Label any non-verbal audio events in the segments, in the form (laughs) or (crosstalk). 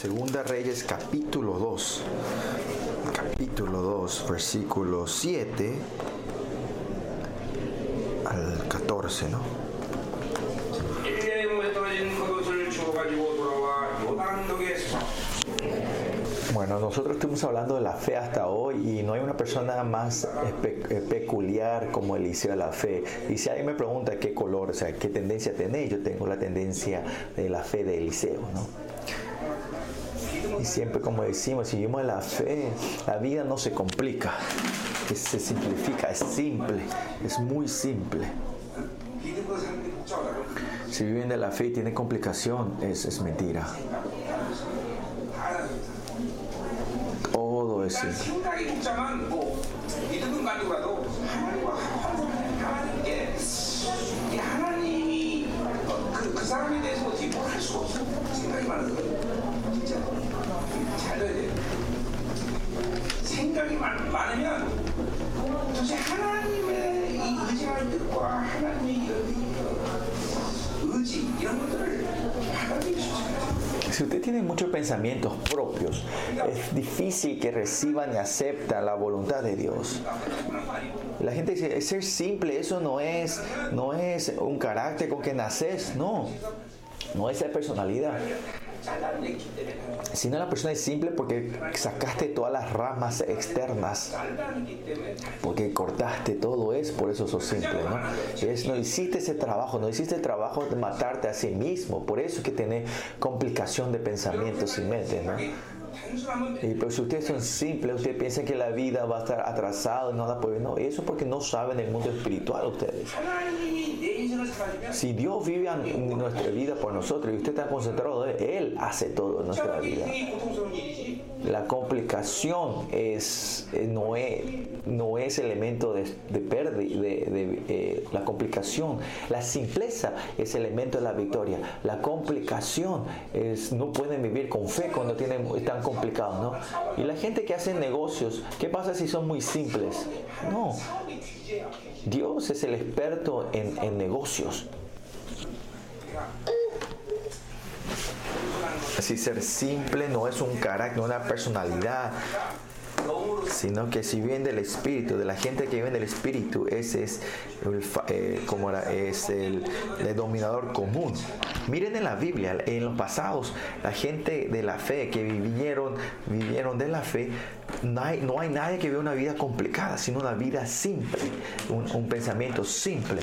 Segunda Reyes capítulo 2, capítulo 2, versículo 7 al 14, ¿no? Bueno, nosotros estuvimos hablando de la fe hasta hoy y no hay una persona más eh, peculiar como Eliseo de la fe. Y si alguien me pregunta qué color, o sea, qué tendencia tenés, yo tengo la tendencia de la fe de Eliseo, ¿no? Y siempre como decimos, si vivimos la fe, la vida no se complica, se simplifica, es simple, es muy simple. Si viven de la fe y tienen complicación, es, es mentira. Todo es simple. Si usted tiene muchos pensamientos propios, es difícil que reciban y acepten la voluntad de Dios. La gente dice, ser simple, eso no es, no es un carácter con que naces, no. No es esa personalidad. Si no, la persona es simple porque sacaste todas las ramas externas, porque cortaste todo eso, por eso sos simple. ¿no? Es, no hiciste ese trabajo, no hiciste el trabajo de matarte a sí mismo, por eso es que tenés complicación de pensamientos y mentes. ¿no? Y pero si ustedes son simples, ustedes piensan que la vida va a estar atrasada, no la pueden. No, eso porque no saben el mundo espiritual ustedes. Si Dios vive en nuestra vida por nosotros y usted está concentrado Él, hace todo en nuestra vida. La complicación es, eh, no, es, no es elemento de, de pérdida, eh, la complicación. La simpleza es elemento de la victoria. La complicación es, no pueden vivir con fe cuando tienen, están complicados, ¿no? Y la gente que hace negocios, ¿qué pasa si son muy simples? No, Dios es el experto en, en negocios. Así ser simple no es un carácter, no es una personalidad, sino que si viene del espíritu, de la gente que viene del espíritu, ese es el, eh, como es el dominador común. Miren en la Biblia, en los pasados, la gente de la fe que vivieron, vivieron de la fe, no hay, no hay nadie que vive una vida complicada, sino una vida simple, un, un pensamiento simple.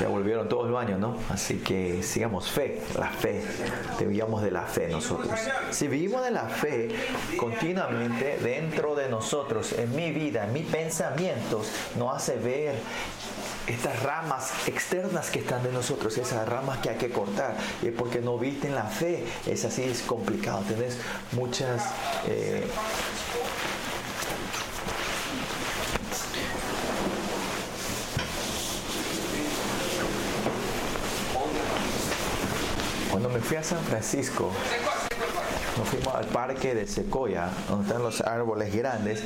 ya volvieron todos los años, ¿no? Así que sigamos fe, la fe, vivíamos de la fe nosotros. Si vivimos de la fe continuamente dentro de nosotros, en mi vida, en mis pensamientos, nos hace ver estas ramas externas que están de nosotros, esas ramas que hay que cortar. Y es porque no viste en la fe, es así, es complicado. Tenés muchas... eh, me fui a San Francisco, nos fuimos al parque de Secoya, donde están los árboles grandes,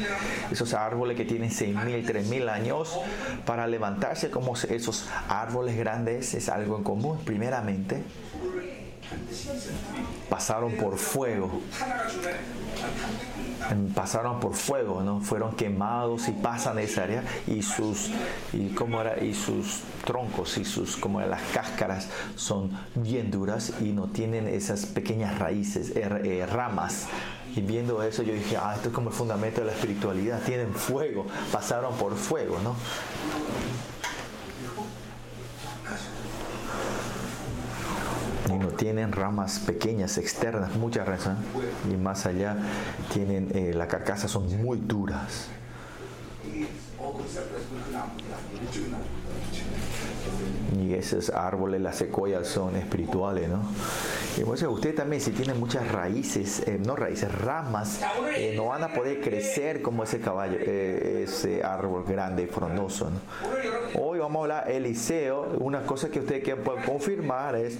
esos árboles que tienen 6.000, 3.000 años. Para levantarse como esos árboles grandes es algo en común. Primeramente, pasaron por fuego pasaron por fuego, ¿no? Fueron quemados y pasan esa área y sus y cómo era y sus troncos y sus como las cáscaras son bien duras y no tienen esas pequeñas raíces, er, eh, ramas. Y viendo eso yo dije, ah, esto es como el fundamento de la espiritualidad, tienen fuego, pasaron por fuego, ¿no? Tienen ramas pequeñas externas, muchas ramas, y más allá tienen eh, la carcasa son muy duras. Y esos árboles, las secuoyas son espirituales, ¿no? Y por eso usted también, si tiene muchas raíces, eh, no raíces, ramas, eh, no van a poder crecer como ese caballo, eh, ese árbol grande y frondoso, ¿no? Hoy vamos a hablar Eliseo. Una cosa que usted pueden confirmar es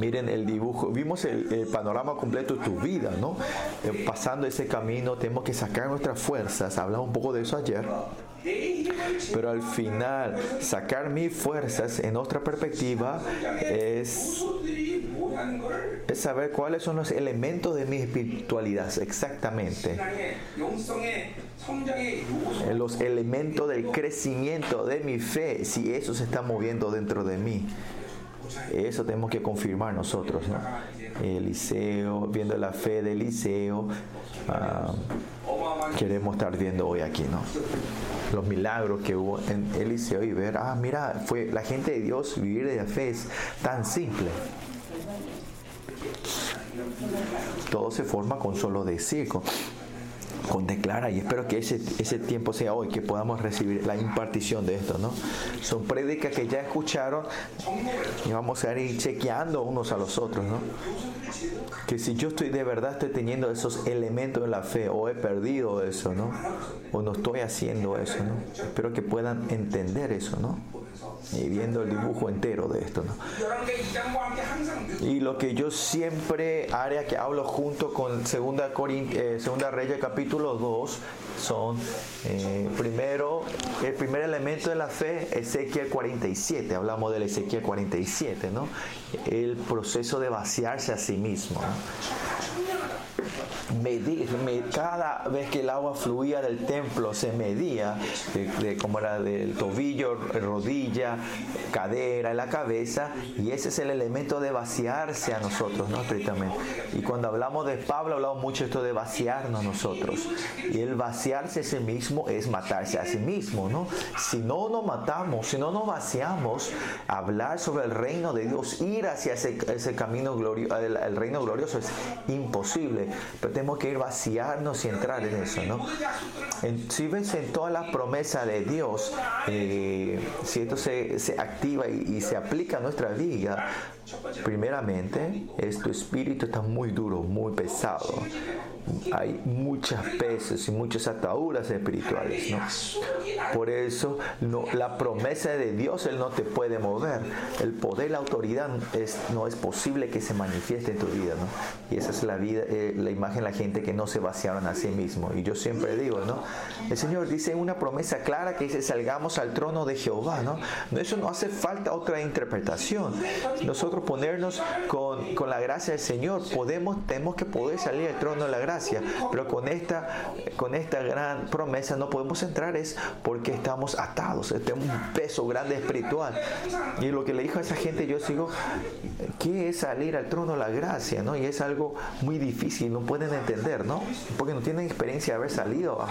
Miren el dibujo, vimos el, el, panorama completo de tu vida, ¿no? Pasando ese camino tenemos que sacar nuestras fuerzas, hablamos un poco de eso ayer, pero al final sacar mis fuerzas en otra perspectiva es, es saber cuáles son los elementos de mi espiritualidad exactamente. Los elementos del crecimiento de mi fe, si eso se está moviendo dentro de mí. Eso tenemos que confirmar nosotros, ¿no? Eliseo, viendo la fe de Eliseo, ah, queremos estar viendo hoy aquí, ¿no? Los milagros que hubo en Eliseo y ver, ah, mira, fue la gente de Dios, vivir de la fe es tan simple. Todo se forma con solo decir, con declara y espero que ese, ese tiempo sea hoy, que podamos recibir la impartición de esto, ¿no? Son prédicas que ya escucharon y vamos a ir chequeando unos a los otros, ¿no? Que si yo estoy de verdad estoy teniendo esos elementos en la fe o he perdido eso, ¿no? O no estoy haciendo eso, ¿no? Espero que puedan entender eso, ¿no? Y viendo el dibujo entero de esto. ¿no? Y lo que yo siempre área que hablo junto con Segunda, eh, segunda Reyes capítulo 2 son eh, primero el primer elemento de la fe Ezequiel 47 hablamos del Ezequiel 47 ¿no? el proceso de vaciarse a sí mismo medir, cada vez que el agua fluía del templo se medía, de, como era del tobillo, rodilla, cadera, la cabeza, y ese es el elemento de vaciarse a nosotros, ¿no? Y cuando hablamos de Pablo, hablamos mucho esto de vaciarnos nosotros. Y el vaciarse a sí mismo es matarse a sí mismo, ¿no? Si no nos matamos, si no nos vaciamos, hablar sobre el reino de Dios, ir hacia ese, ese camino glorioso, el, reino glorioso es imposible. Pero tenemos que ir vaciarnos y entrar en eso, ¿no? si ves en todas las promesas de Dios, eh, si esto se, se activa y, y, se aplica a nuestra vida, primeramente, es tu espíritu está muy duro, muy pesado hay muchas peces y muchas ataduras espirituales. ¿no? Por eso no, la promesa de Dios Él no te puede mover. El poder, la autoridad es, no es posible que se manifieste en tu vida. ¿no? Y esa es la, vida, eh, la imagen de la gente que no se vaciaron a sí mismo. Y yo siempre digo, ¿no? el Señor dice una promesa clara que dice salgamos al trono de Jehová. ¿no? Eso no hace falta otra interpretación. Nosotros ponernos con, con la gracia del Señor, podemos, tenemos que poder salir al trono de la gracia pero con esta, con esta gran promesa no podemos entrar es porque estamos atados, tenemos un peso grande espiritual. Y lo que le dijo a esa gente, yo sigo, ¿qué es salir al trono la gracia? ¿no? Y es algo muy difícil, no pueden entender, ¿no? Porque no tienen experiencia de haber salido.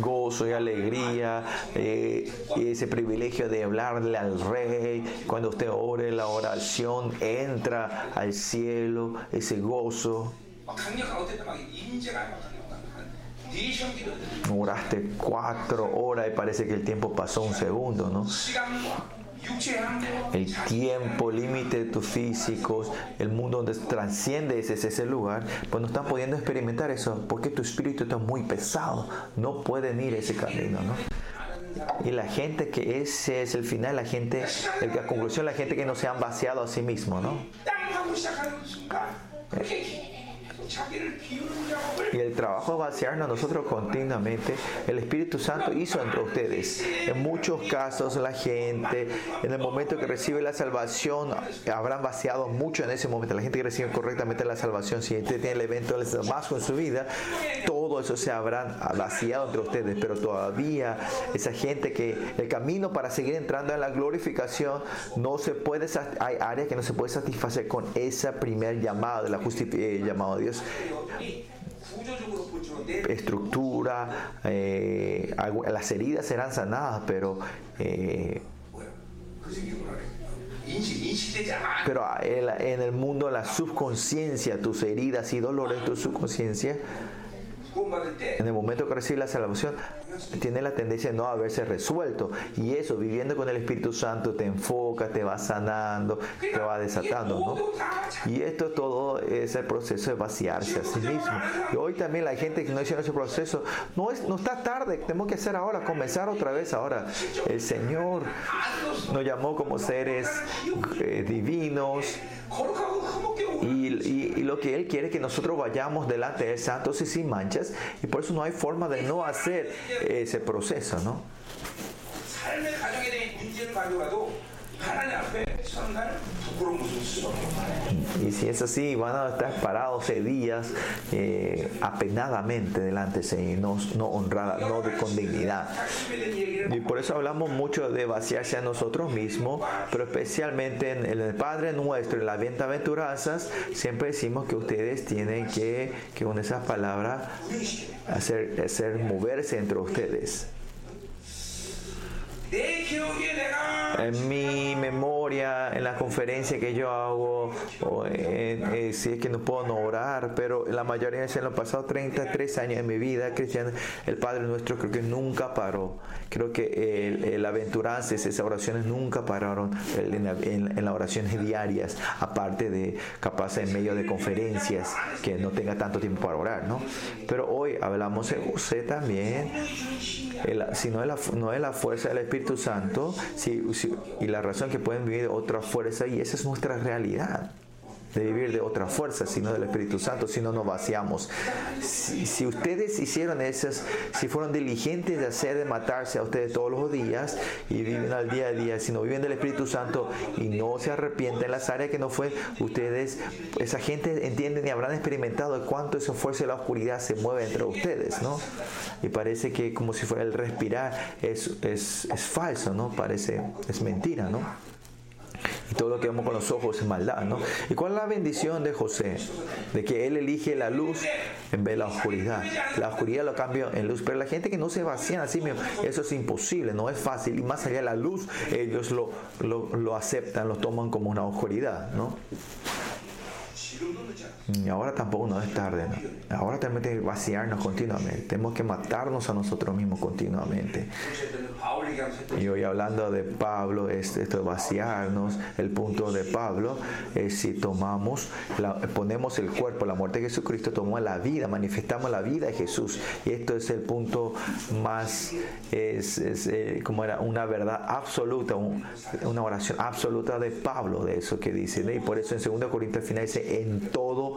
Gozo y alegría, eh, ese privilegio de hablarle al rey, cuando usted ore la oración, entra al cielo, ese gozo. Oraste cuatro horas y parece que el tiempo pasó un segundo, ¿no? El tiempo, límite de tus físicos, el mundo donde transciende ese, ese lugar, pues no están pudiendo experimentar eso porque tu espíritu está muy pesado. No pueden ir ese camino, ¿no? Y la gente que ese es el final, la gente, la conclusión, la gente que no se han vaciado a sí mismo, ¿no? Y el trabajo de vaciarnos nosotros continuamente, el Espíritu Santo hizo entre ustedes. En muchos casos la gente, en el momento que recibe la salvación, habrán vaciado mucho en ese momento. La gente que recibe correctamente la salvación, si usted tiene el evento del Damasco en su vida, todo eso se habrán vaciado entre ustedes. Pero todavía esa gente que el camino para seguir entrando en la glorificación no se puede, hay áreas que no se puede satisfacer con esa primer llamada de la justicia, eh, llamado de Dios estructura, eh, las heridas serán sanadas, pero eh, pero en el mundo la subconsciencia, tus heridas y dolores, tu subconsciencia, en el momento que recibes la salvación, tiene la tendencia de no haberse resuelto. Y eso, viviendo con el Espíritu Santo, te enfoca, te va sanando, te va desatando. Y esto todo es el proceso de vaciarse a sí mismo. Y hoy también la gente que no hicieron ese proceso, no, es, no está tarde, tenemos que hacer ahora, comenzar otra vez ahora. El Señor nos llamó como seres eh, divinos. Y, y, lo que Él quiere es que nosotros vayamos delante de Él santos y sin manchas. Y por eso no hay forma de no hacer ese proceso, ¿no? Y si es así, van a estar parados días eh, apenadamente delante de Señor, no, no honrada, no con dignidad. Y por eso hablamos mucho de vaciarse a nosotros mismos, pero especialmente en el Padre Nuestro, en las bienaventuranzas, siempre decimos que ustedes tienen que, que con esas palabras, hacer, hacer moverse entre ustedes. En mi memoria, en la conferencia que yo hago, o eh, si es que no puedo no orar, pero la mayoría de en los pasados 33 años de mi vida cristiana, el Padre nuestro creo que nunca paró. Creo que el, el aventuranza, esas oraciones nunca pararon en, las oraciones diarias, aparte de capaz en medio de conferencias que no tenga tanto tiempo para orar, ¿no? Pero hoy hablamos de José también, si no es la fuerza del Espíritu Santo y la razón que pueden vivir otra fuerza y esa es nuestra realidad de vivir de otra fuerza, sino del Espíritu Santo, si no nos vaciamos. Si, ustedes hicieron esas, si fueron diligentes de hacer, de matarse a ustedes todos los días y viven al día a día, si no viven del Espíritu Santo y no se arrepienten en las áreas que no fue, ustedes, esa gente entienden y habrán experimentado cuánto esa fuerza de la oscuridad se mueve entre ustedes, ¿no? Y parece que como si fuera el respirar es, es, es falso, ¿no? Parece, es mentira, ¿no? Y todo lo que vemos con los ojos es maldad, ¿no? ¿Y cuál es la bendición de José? De que él elige la luz en vez de la oscuridad. La oscuridad lo cambia en luz. Pero la gente que no se vacía así mismo, eso es imposible, no es fácil. Y más allá de la luz, ellos lo, lo, lo aceptan, lo toman como una oscuridad, ¿no? Y ahora tampoco no es tarde. Ahora tenemos que vaciarnos continuamente. Tenemos que matarnos a nosotros mismos continuamente. Y hoy hablando de Pablo, esto de vaciarnos, el punto de Pablo es si tomamos, ponemos el cuerpo, la muerte de Jesucristo tomó la vida, manifestamos la vida de Jesús. Y esto es el punto más, es, eh, como era una verdad absoluta, una oración absoluta de Pablo, de eso que dice. Y por eso en 2 Corintios final dice, en todo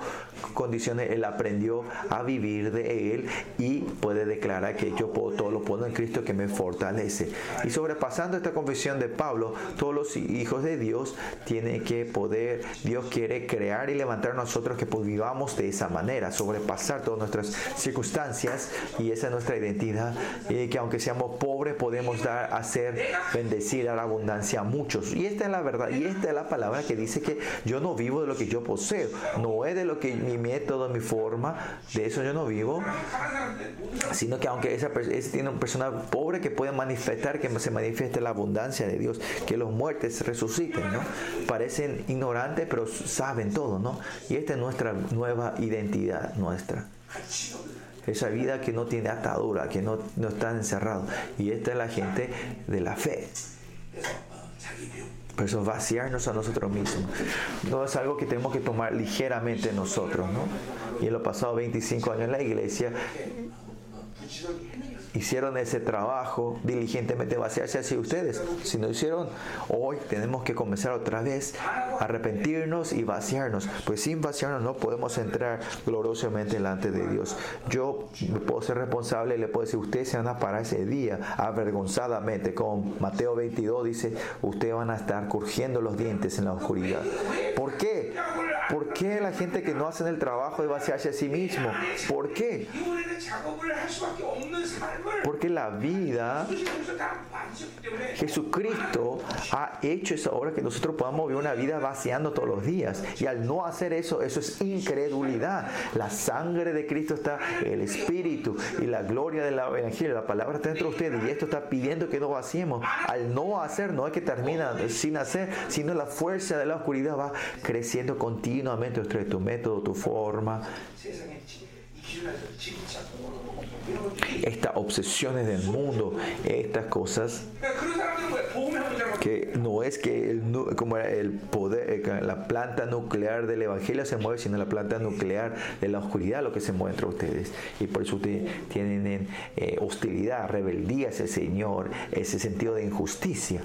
condiciones él aprendió a vivir de él y puede declarar que yo puedo, todo lo puedo en Cristo que me fortalece. Y sobrepasando esta confesión de Pablo, todos los hijos de Dios tienen que poder, Dios quiere crear y levantar a nosotros que vivamos de esa manera, sobrepasar todas nuestras circunstancias y esa es nuestra identidad. Y que aunque seamos pobres podemos dar, hacer, bendecir a la abundancia a muchos. Y esta es la verdad y esta es la palabra que dice que yo no vivo de lo que yo poseo, no es de lo que mi método, mi forma, de eso yo no vivo, sino que aunque esa persona tiene una persona pobre que puede manifestar, que se manifieste la abundancia de Dios, que los muertos resuciten, ¿no? Parecen ignorantes, pero saben todo, ¿no? Y esta es nuestra nueva identidad, nuestra esa vida que no tiene atadura, que no, no está encerrado. Y esta es la gente de la fe. Por eso vaciarnos a nosotros mismos no es algo que tenemos que tomar ligeramente nosotros, ¿no? Y en los pasados 25 años en la iglesia hicieron ese trabajo diligentemente vaciarse hacia ustedes. Si no hicieron, hoy tenemos que comenzar otra vez a arrepentirnos y vaciarnos. Pues sin vaciarnos no podemos entrar gloriosamente delante de Dios. Yo puedo ser responsable y le puedo decir, ustedes se van a parar ese día avergonzadamente. Con Mateo 22 dice, ustedes van a estar curgiendo los dientes en la oscuridad. ¿Por qué? ¿Por qué la gente que no hace el trabajo de vaciarse a sí mismo? ¿Por qué? Porque la vida, Jesucristo ha hecho esa obra que nosotros podamos vivir una vida vaciando todos los días. Y al no hacer eso, eso es incredulidad. La sangre de Cristo está, el Espíritu y la gloria del Evangelio, la palabra está dentro de ustedes. Y esto está pidiendo que no vaciemos. Al no hacer, no es que termina sin hacer, sino la fuerza de la oscuridad va creciendo continuamente entre tu método, tu forma. Estas obsesiones del mundo, estas cosas que no es que como el poder, eh, la planta nuclear del evangelio se mueve, sino la planta nuclear de la oscuridad lo que se mueve entre ustedes. Y por eso ustedes tienen eh, hostilidad, rebeldía hacia el Señor, ese sentido de injusticia.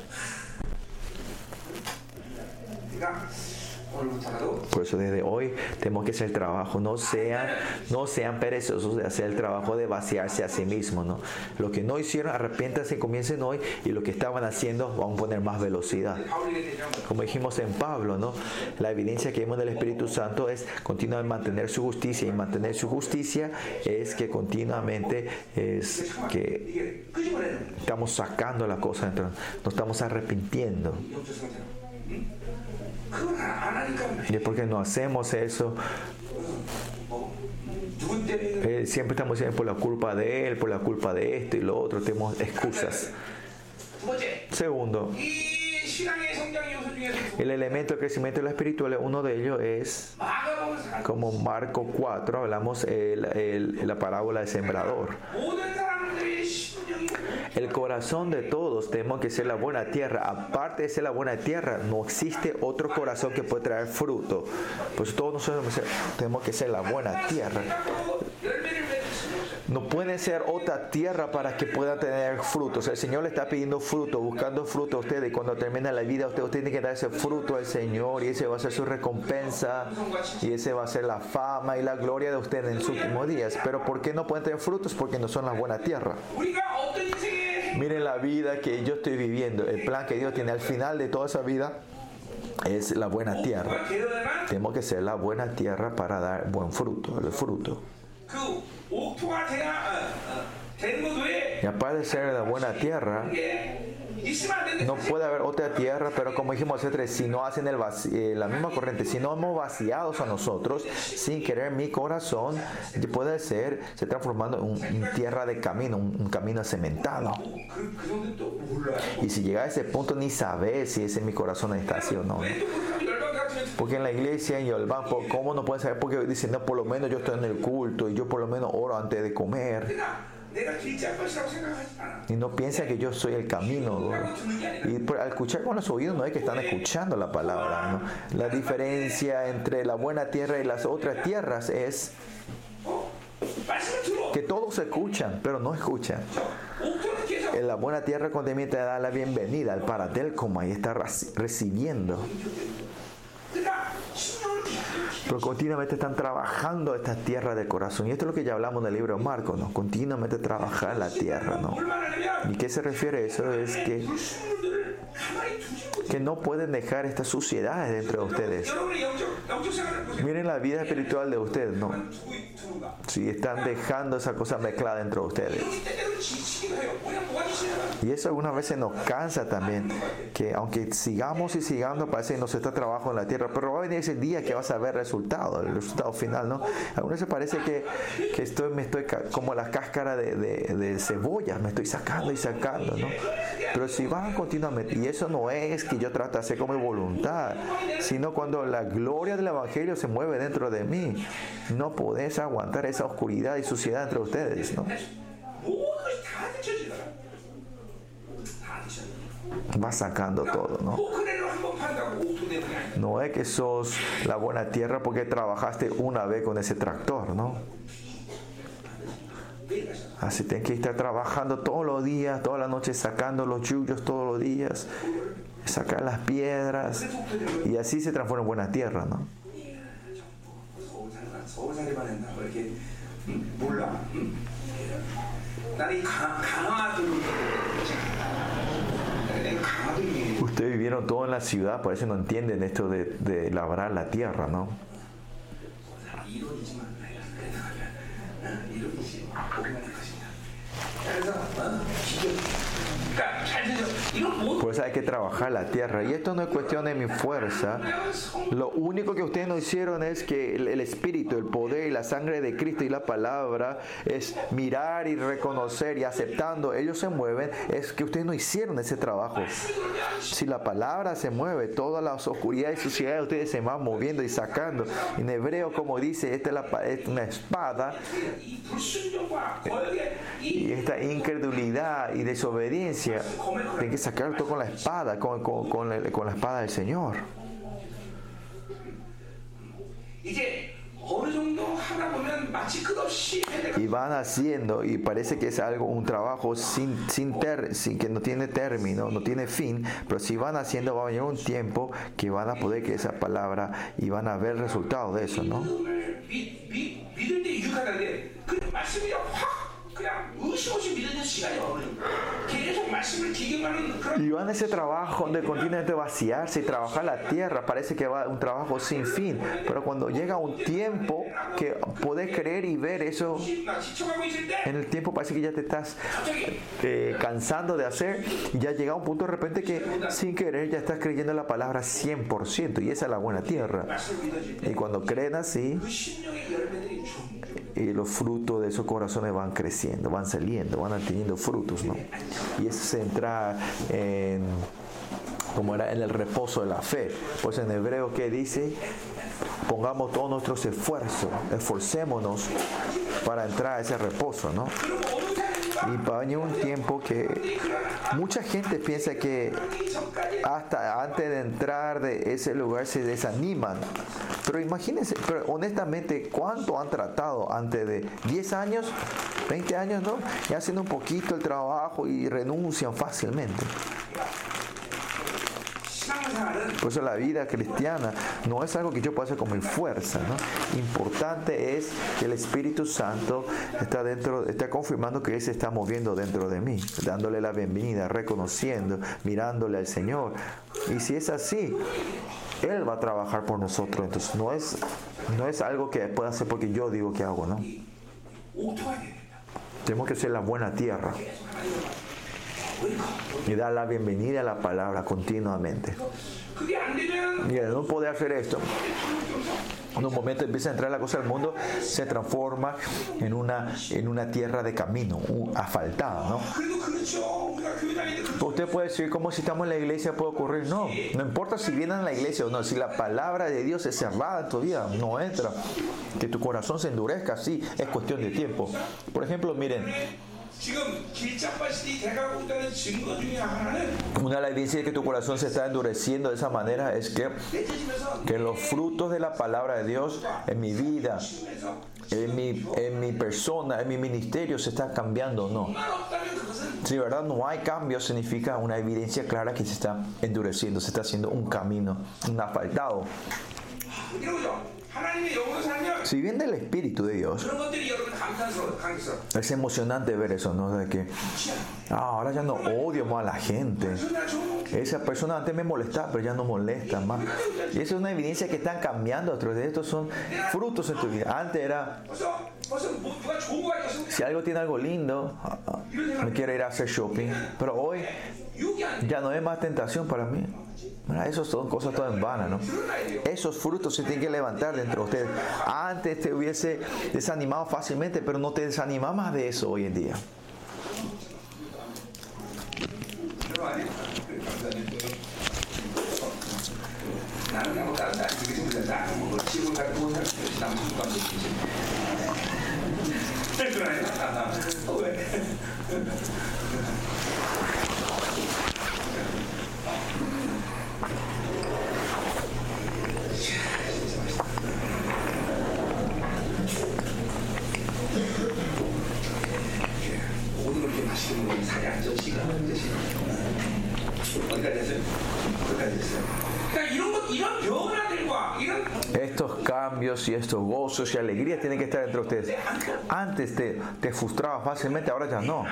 Por eso desde hoy tenemos que hacer el trabajo. No sean, no sean perezosos de hacer el trabajo de vaciarse a sí mismos. ¿no? Lo que no hicieron, arrepiéntanse, comiencen hoy. Y lo que estaban haciendo, vamos a poner más velocidad. Como dijimos en Pablo, ¿no? la evidencia que vemos del Espíritu Santo es continuar mantener su justicia. Y mantener su justicia es que continuamente es que estamos sacando la cosa, no estamos arrepintiendo. Y después no hacemos eso, eh, siempre estamos diciendo por la culpa de él, por la culpa de esto y lo otro, tenemos excusas. Segundo, el elemento de crecimiento de la espiritual, uno de ellos es, como Marco 4, hablamos el, la parábola del sembrador. El corazón de todos tenemos que ser la buena tierra. Aparte de ser la buena tierra, no existe otro corazón que pueda traer fruto. Pues todos nosotros tenemos que ser la buena tierra no puede ser otra tierra para que pueda tener frutos. El Señor le está pidiendo fruto, buscando fruto a ustedes. Y cuando termina la vida, usted tiene que dar ese fruto al Señor. Y ese va a ser su recompensa. Y ese va a ser la fama y la gloria de usted en sus últimos días. Pero ¿por qué no pueden tener frutos? Porque no son la buena tierra. Miren la vida que yo estoy viviendo. El plan que Dios tiene al final de toda esa vida es la buena tierra. Tenemos que ser la buena tierra para dar buen fruto, el fruto. Y aparte ser la buena tierra, no puede haber otra tierra, pero como dijimos antes, si no hacen el eh, la misma corriente, si no hemos vaciados a nosotros, sin querer mi corazón puede ser, se transformando en, tierra de camino, un, camino cementado. Y si llega a ese punto ni saber si ese mi corazón está así o no. Porque en la iglesia, y el ¿cómo no pueden saber? Porque dicen, no, por lo menos yo estoy en el culto y yo por lo menos oro antes de comer. Y no piensa que yo soy el camino. Y al escuchar con los oídos no es que están escuchando la palabra. La diferencia entre la buena tierra y las otras tierras es que todos escuchan, pero no escuchan. En la buena tierra cuando te da la bienvenida al paratel como ahí está recibiendo. Pero continuamente están trabajando estas tierras del corazón. Y esto es lo que ya hablamos en el libro de Marcos, ¿no? Continuamente trabajar la tierra, ¿no? ¿Y qué se refiere a eso? Es que que no pueden dejar estas suciedades dentro de ustedes. Miren la vida espiritual de ustedes, ¿no? Si están dejando esa cosa mezclada dentro de ustedes. Y eso algunas veces nos cansa también, que aunque sigamos y sigamos, parece que nos está trabajo en la tierra, pero va a venir ese día que vas a ver resultado, el resultado final, ¿no? Algunas veces parece que, que estoy, me estoy como la cáscara de, de, de me estoy sacando y sacando, ¿no? Pero si van continuamente, y eso no es que yo trate de hacer con mi voluntad, sino cuando la gloria del Evangelio se mueve dentro de mí, no podés aguantar esa oscuridad y suciedad entre ustedes, ¿no? Va sacando todo. No es que sos la buena tierra porque trabajaste una vez con ese tractor, ¿no? Así tienen que estar trabajando todos los días, todas las noches, sacando los yuyos todos los días, sacar las piedras, y así se transforma en buena tierra, ¿no? Ustedes vivieron todo en la ciudad, por eso no entienden esto de, de labrar la tierra, ¿no? 嗯你说你喜欢我给你买但是咱俩换 Pues hay que trabajar la tierra. Y esto no es cuestión de mi fuerza. Lo único que ustedes no hicieron es que el, espíritu, el poder y la sangre de Cristo y la palabra es mirar y reconocer y aceptando. Ellos se mueven. Es que ustedes no hicieron ese trabajo. Si la palabra se mueve, todas las oscuridades y suciedades ustedes se van moviendo y sacando. En hebreo, como dice, esta la, es una espada. Y esta incredulidad y desobediencia tienen que sacar todo con la espada, con, con, con, la, con la espada del Señor. Y van haciendo, y parece que es algo, un trabajo sin, sin, ter, sin que no tiene término, no tiene fin, pero si van haciendo, va a venir un tiempo que van a poder que esa palabra y van a ver resultados de eso, ¿no? 믿음을 미, 미, 믿을 때 유익하다는데 그 말씀이 확 그냥 의심 없이 믿는 시간이 오는 계속 말씀을 기경하는 그런 Y van a ese trabajo donde continuamente vaciarse y trabajar la tierra, parece que va un trabajo sin fin, pero cuando llega un tiempo que podés creer y ver eso 나 지쳐가고 있을 때 en el tiempo parece que ya te estás 갑자기 eh, cansando de hacer y ya llega un punto de repente que sin querer ya estás creyendo la palabra 100% y esa es la buena tierra. 말씀을 믿어질 때 Y cuando creen así, eh, los frutos de esos corazones van creciendo, van saliendo, van adquiriendo frutos, ¿no? Y eso se entra en, como era en el reposo de la fe. Pues en hebreo que dice, pongamos todos nuestros esfuerzos, esforcémonos para entrar a ese reposo, ¿no? Y va a un tiempo que mucha gente piensa que hasta antes de entrar de ese lugar se desaniman. Pero imagínense, pero honestamente, ¿cuánto han tratado antes de 10 años, 20 años, no? Y haciendo un poquito el trabajo y renuncian fácilmente. Por eso la vida cristiana no es algo que yo pueda hacer con mi fuerza. Importante es que el Espíritu Santo está dentro, está confirmando que Él se está moviendo dentro de mí, dándole la bienvenida, reconociendo, mirándole al Señor. Y si es así, Él va a trabajar por nosotros. Entonces no es, no es algo que pueda hacer porque yo digo que hago, ¿no? Tenemos que ser la buena tierra y dar la bienvenida a la palabra continuamente. Y no poder hacer esto, en un momento empieza a entrar la cosa del mundo, se transforma en una, en una tierra de camino, asfaltada, ¿no? Usted puede decir, ¿cómo si estamos en la iglesia puede ocurrir? No, no importa si vienen a la iglesia o no, si la palabra de Dios es cerrada en tu vida, no entra. Que tu corazón se endurezca, sí, es cuestión de tiempo. Por ejemplo, miren, una de las evidencias de que tu corazón se está endureciendo de esa manera es que, que los frutos de la palabra de Dios en mi vida, en mi, en mi persona, en mi ministerio se está cambiando no. Si de verdad no hay cambio, significa una evidencia clara que se está endureciendo, se está haciendo un camino, un asfaltado. Si viene del Espíritu de Dios, es emocionante ver eso, ¿no? De que ah, ahora ya no odio más a la gente. Esa persona antes me molestaba, pero ya no molesta más. Y eso es una evidencia que están cambiando. De estos son frutos en tu vida. Antes era si algo tiene algo lindo, me quiero ir a hacer shopping. Pero hoy ya no es más tentación para mí. Mira, Eso son cosas todas en vano, ¿no? Esos frutos se tienen que levantar dentro de ustedes. Antes te hubiese desanimado fácilmente, pero no te desanima más de eso hoy en día. (laughs) y estos gozos y alegrías tienen que estar entre ustedes. Antes te, te frustrabas fácilmente, ahora ya no.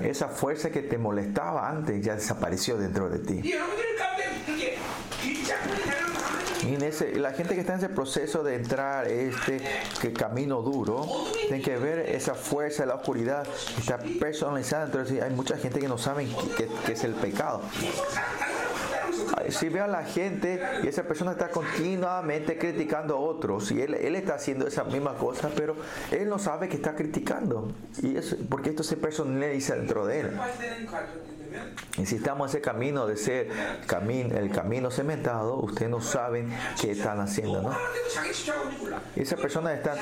Esa fuerza que te molestaba antes ya desapareció dentro de ti. La gente que está en ese proceso de entrar este camino duro, tiene que ver esa fuerza, la oscuridad, está personalizada. Entonces hay mucha gente que no sabe qué es el pecado si ve a la gente y esa persona está continuamente criticando a otros y él, él está haciendo esa misma cosa, pero él no sabe que está criticando. Y es porque esto se personaliza dentro de él. Y si estamos en ese camino de ser camino, el camino cementado, ustedes no saben qué están haciendo, ¿no? Esas personas están,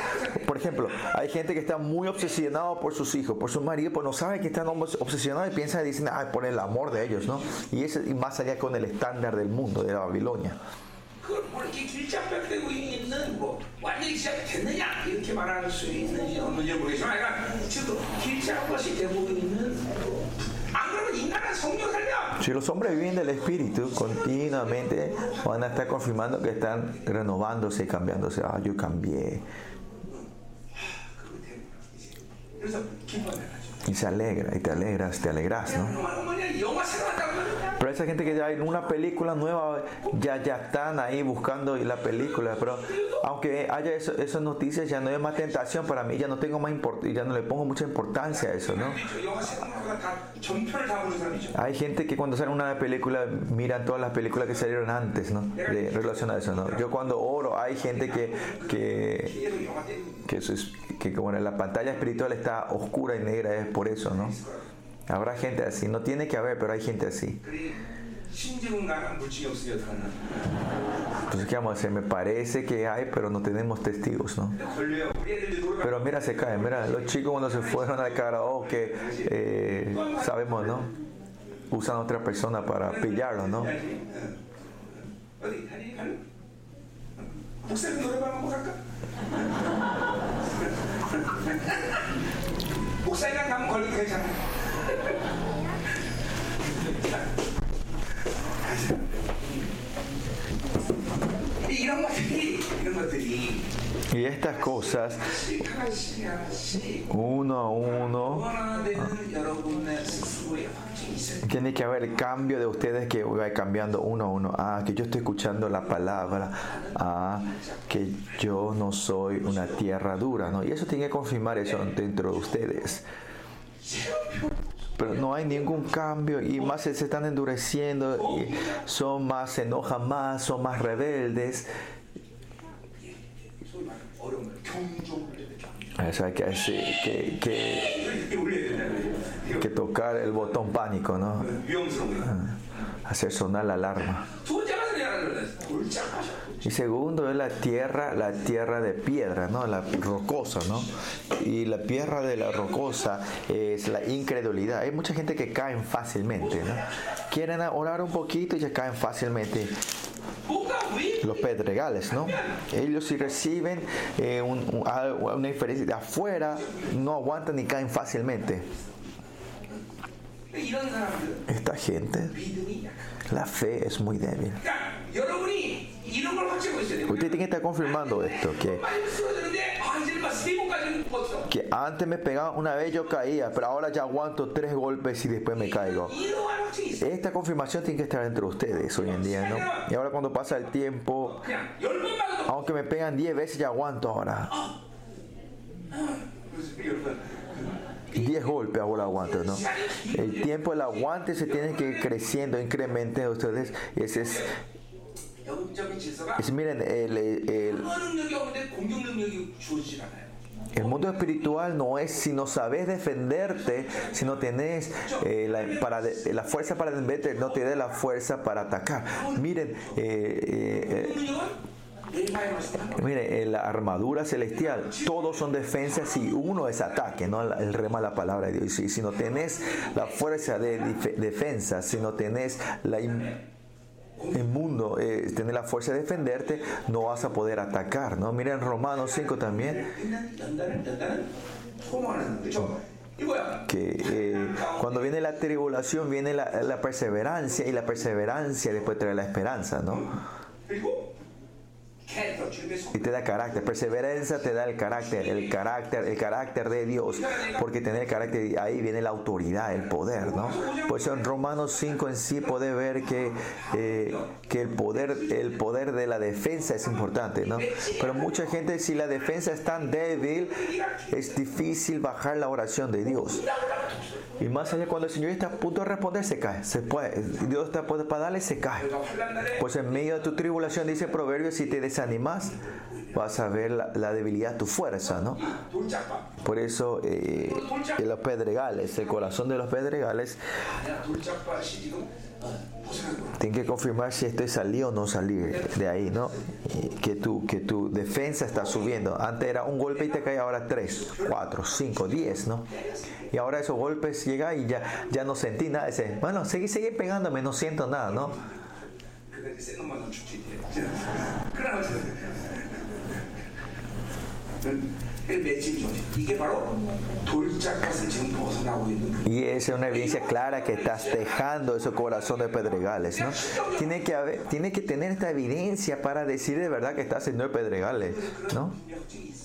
por ejemplo, hay gente que está muy obsesionada por sus hijos, por su marido, pues no sabe que están obsesionados y piensan y dicen, ay, por el amor de ellos, ¿no? Y, es, y más allá con el estándar del mundo, de la Babilonia. Si los hombres viven del Espíritu, continuamente van a estar confirmando que están renovándose y cambiándose. Ah, yo cambié y se alegra, y te alegras, te alegras, ¿no? Pero esa gente que ya en una película nueva ya, ya están ahí buscando la película, pero aunque haya eso, esas noticias ya no es más tentación para mí, ya no tengo más ya no le pongo mucha importancia a eso, ¿no? Hay gente que cuando sale una película miran todas las películas que salieron antes, ¿no? De, relación a eso, ¿no? Yo cuando oro hay gente que que que, eso es, que como en la pantalla espiritual está oscura y negra, es por eso, ¿no? Habrá gente así, no tiene que haber, pero hay gente así. Entonces, ¿qué vamos a hacer? Me parece que hay, pero no tenemos testigos, ¿no? Pero mira, se caen, mira, los chicos cuando se fueron al karaoke, eh, sabemos, ¿no? Usan a otra persona para pillarlo, ¿no? 복사이랑 가면 걸려도 괜찮아. 이런 것들이, 이런 것들이 Y estas cosas, uno a uno, tiene que haber cambio de ustedes que va cambiando uno a uno. Ah, que yo estoy escuchando la palabra. Ah, que yo no soy una tierra dura. ¿no? Y eso tiene que confirmar eso dentro de ustedes pero no hay ningún cambio y más se están endureciendo y son más se enojan más son más rebeldes Ah, eso hay que decir, que, que, que tocar el botón pánico, ¿no? Ah, hacer sonar la alarma. Y segundo es la tierra, la tierra de piedra, ¿no? La rocosa, ¿no? Y la tierra de la rocosa es la incredulidad. Hay mucha gente que caen fácilmente, ¿no? Quieren orar un poquito y ya caen fácilmente los pedregales, ¿no? Ellos si reciben eh, una diferencia de afuera, no aguantan ni caen fácilmente. Esta gente, la fe es muy débil. Usted tiene que estar confirmando esto, que, antes me pegaban una vez yo caía, pero ahora ya aguanto tres golpes y después me caigo. Esta confirmación tiene que estar entre ustedes hoy en día, ¿no? Y ahora cuando pasa el tiempo, aunque me pegan 10 veces, ya aguanto ahora. 10 golpes ahora aguanto, ¿no? El tiempo el aguante se tiene que ir creciendo, incremente ustedes. Ese es Miren, el, el, el mundo espiritual no es si no sabes defenderte, si no tenés eh, la, fuerza para defenderte, no tienes la fuerza para atacar. Miren, eh, eh, miren, la armadura celestial, todos son defensas y uno es ataque, ¿no? el rema la palabra de Dios. Y si, no tenés la fuerza de defensa, si no tenés la... El eh, tener la fuerza de defenderte, no vas a poder atacar. ¿no? Mira en Romanos 5 también que eh, cuando viene la tribulación viene la, la, perseverancia y la perseverancia después trae la esperanza, ¿no? Y te da carácter. Perseverancia te da el carácter. El carácter, el carácter de Dios. Porque tener el carácter, ahí viene la autoridad, el poder, ¿no? Pues en Romanos 5 en sí puede ver que, eh, que el, poder, el poder de la defensa es importante, ¿no? Pero mucha gente, si la defensa es tan débil, es difícil bajar la oración de Dios. Y más allá, cuando el Señor está a punto de responder, se cae. Se puede, Dios está a punto de darle, se cae. Pues en medio de tu tribulación, dice Proverbios, si te desanimas, vas a ver la, debilidad de tu fuerza, ¿no? Por eso, eh, los pedregales, el corazón de los pedregales, tiene que confirmar si estoy salido o no salir de ahí, ¿no? Que tu, que tu defensa está subiendo. Antes era un golpe y te cae, ahora tres, cuatro, cinco, diez, ¿no? Y ahora esos golpes llegan y ya, ya no sentí nada. Dice, bueno, seguí, seguí pegándome, no siento nada, ¿no? Y esa es una evidencia clara que estás dejando ese corazón de pedregales, ¿no? Tiene que, tiene que tener esta evidencia para decir de verdad que estás haciendo pedregales, ¿no?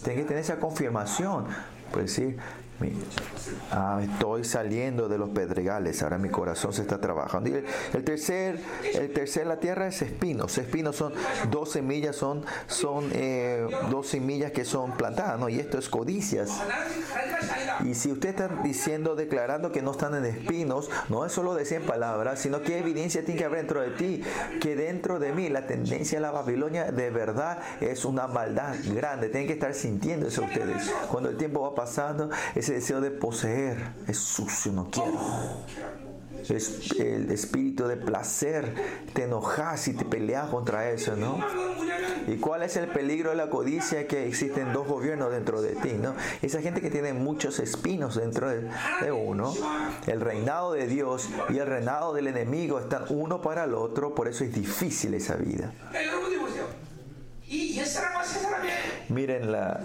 Tiene que tener esa confirmación. Pues sí, Ah, estoy saliendo de los pedregales, ahora mi corazón se está trabajando. el, tercer, el tercer, la tierra es espinos. Espinos son dos semillas, son, son eh, dos semillas que son plantadas, ¿no? Y esto es codicias. Y si usted está diciendo, declarando que no están en espinos, no es solo decir palabras, sino que evidencia tiene que haber dentro de ti, que dentro de mí la tendencia a la Babilonia de verdad es una maldad grande. Tienen que estar sintiendo eso ustedes. Cuando el tiempo va pasando, ese deseo de poseer es sucio, no quiero. El espíritu de placer, te enojas y te peleas contra eso, ¿no? ¿Y cuál es el peligro de la codicia? Que existen dos gobiernos dentro de ti, ¿no? Esa gente que tiene muchos espinos dentro de, uno, el reinado de Dios y el reinado del enemigo están uno para el otro, por eso es difícil esa vida. Miren la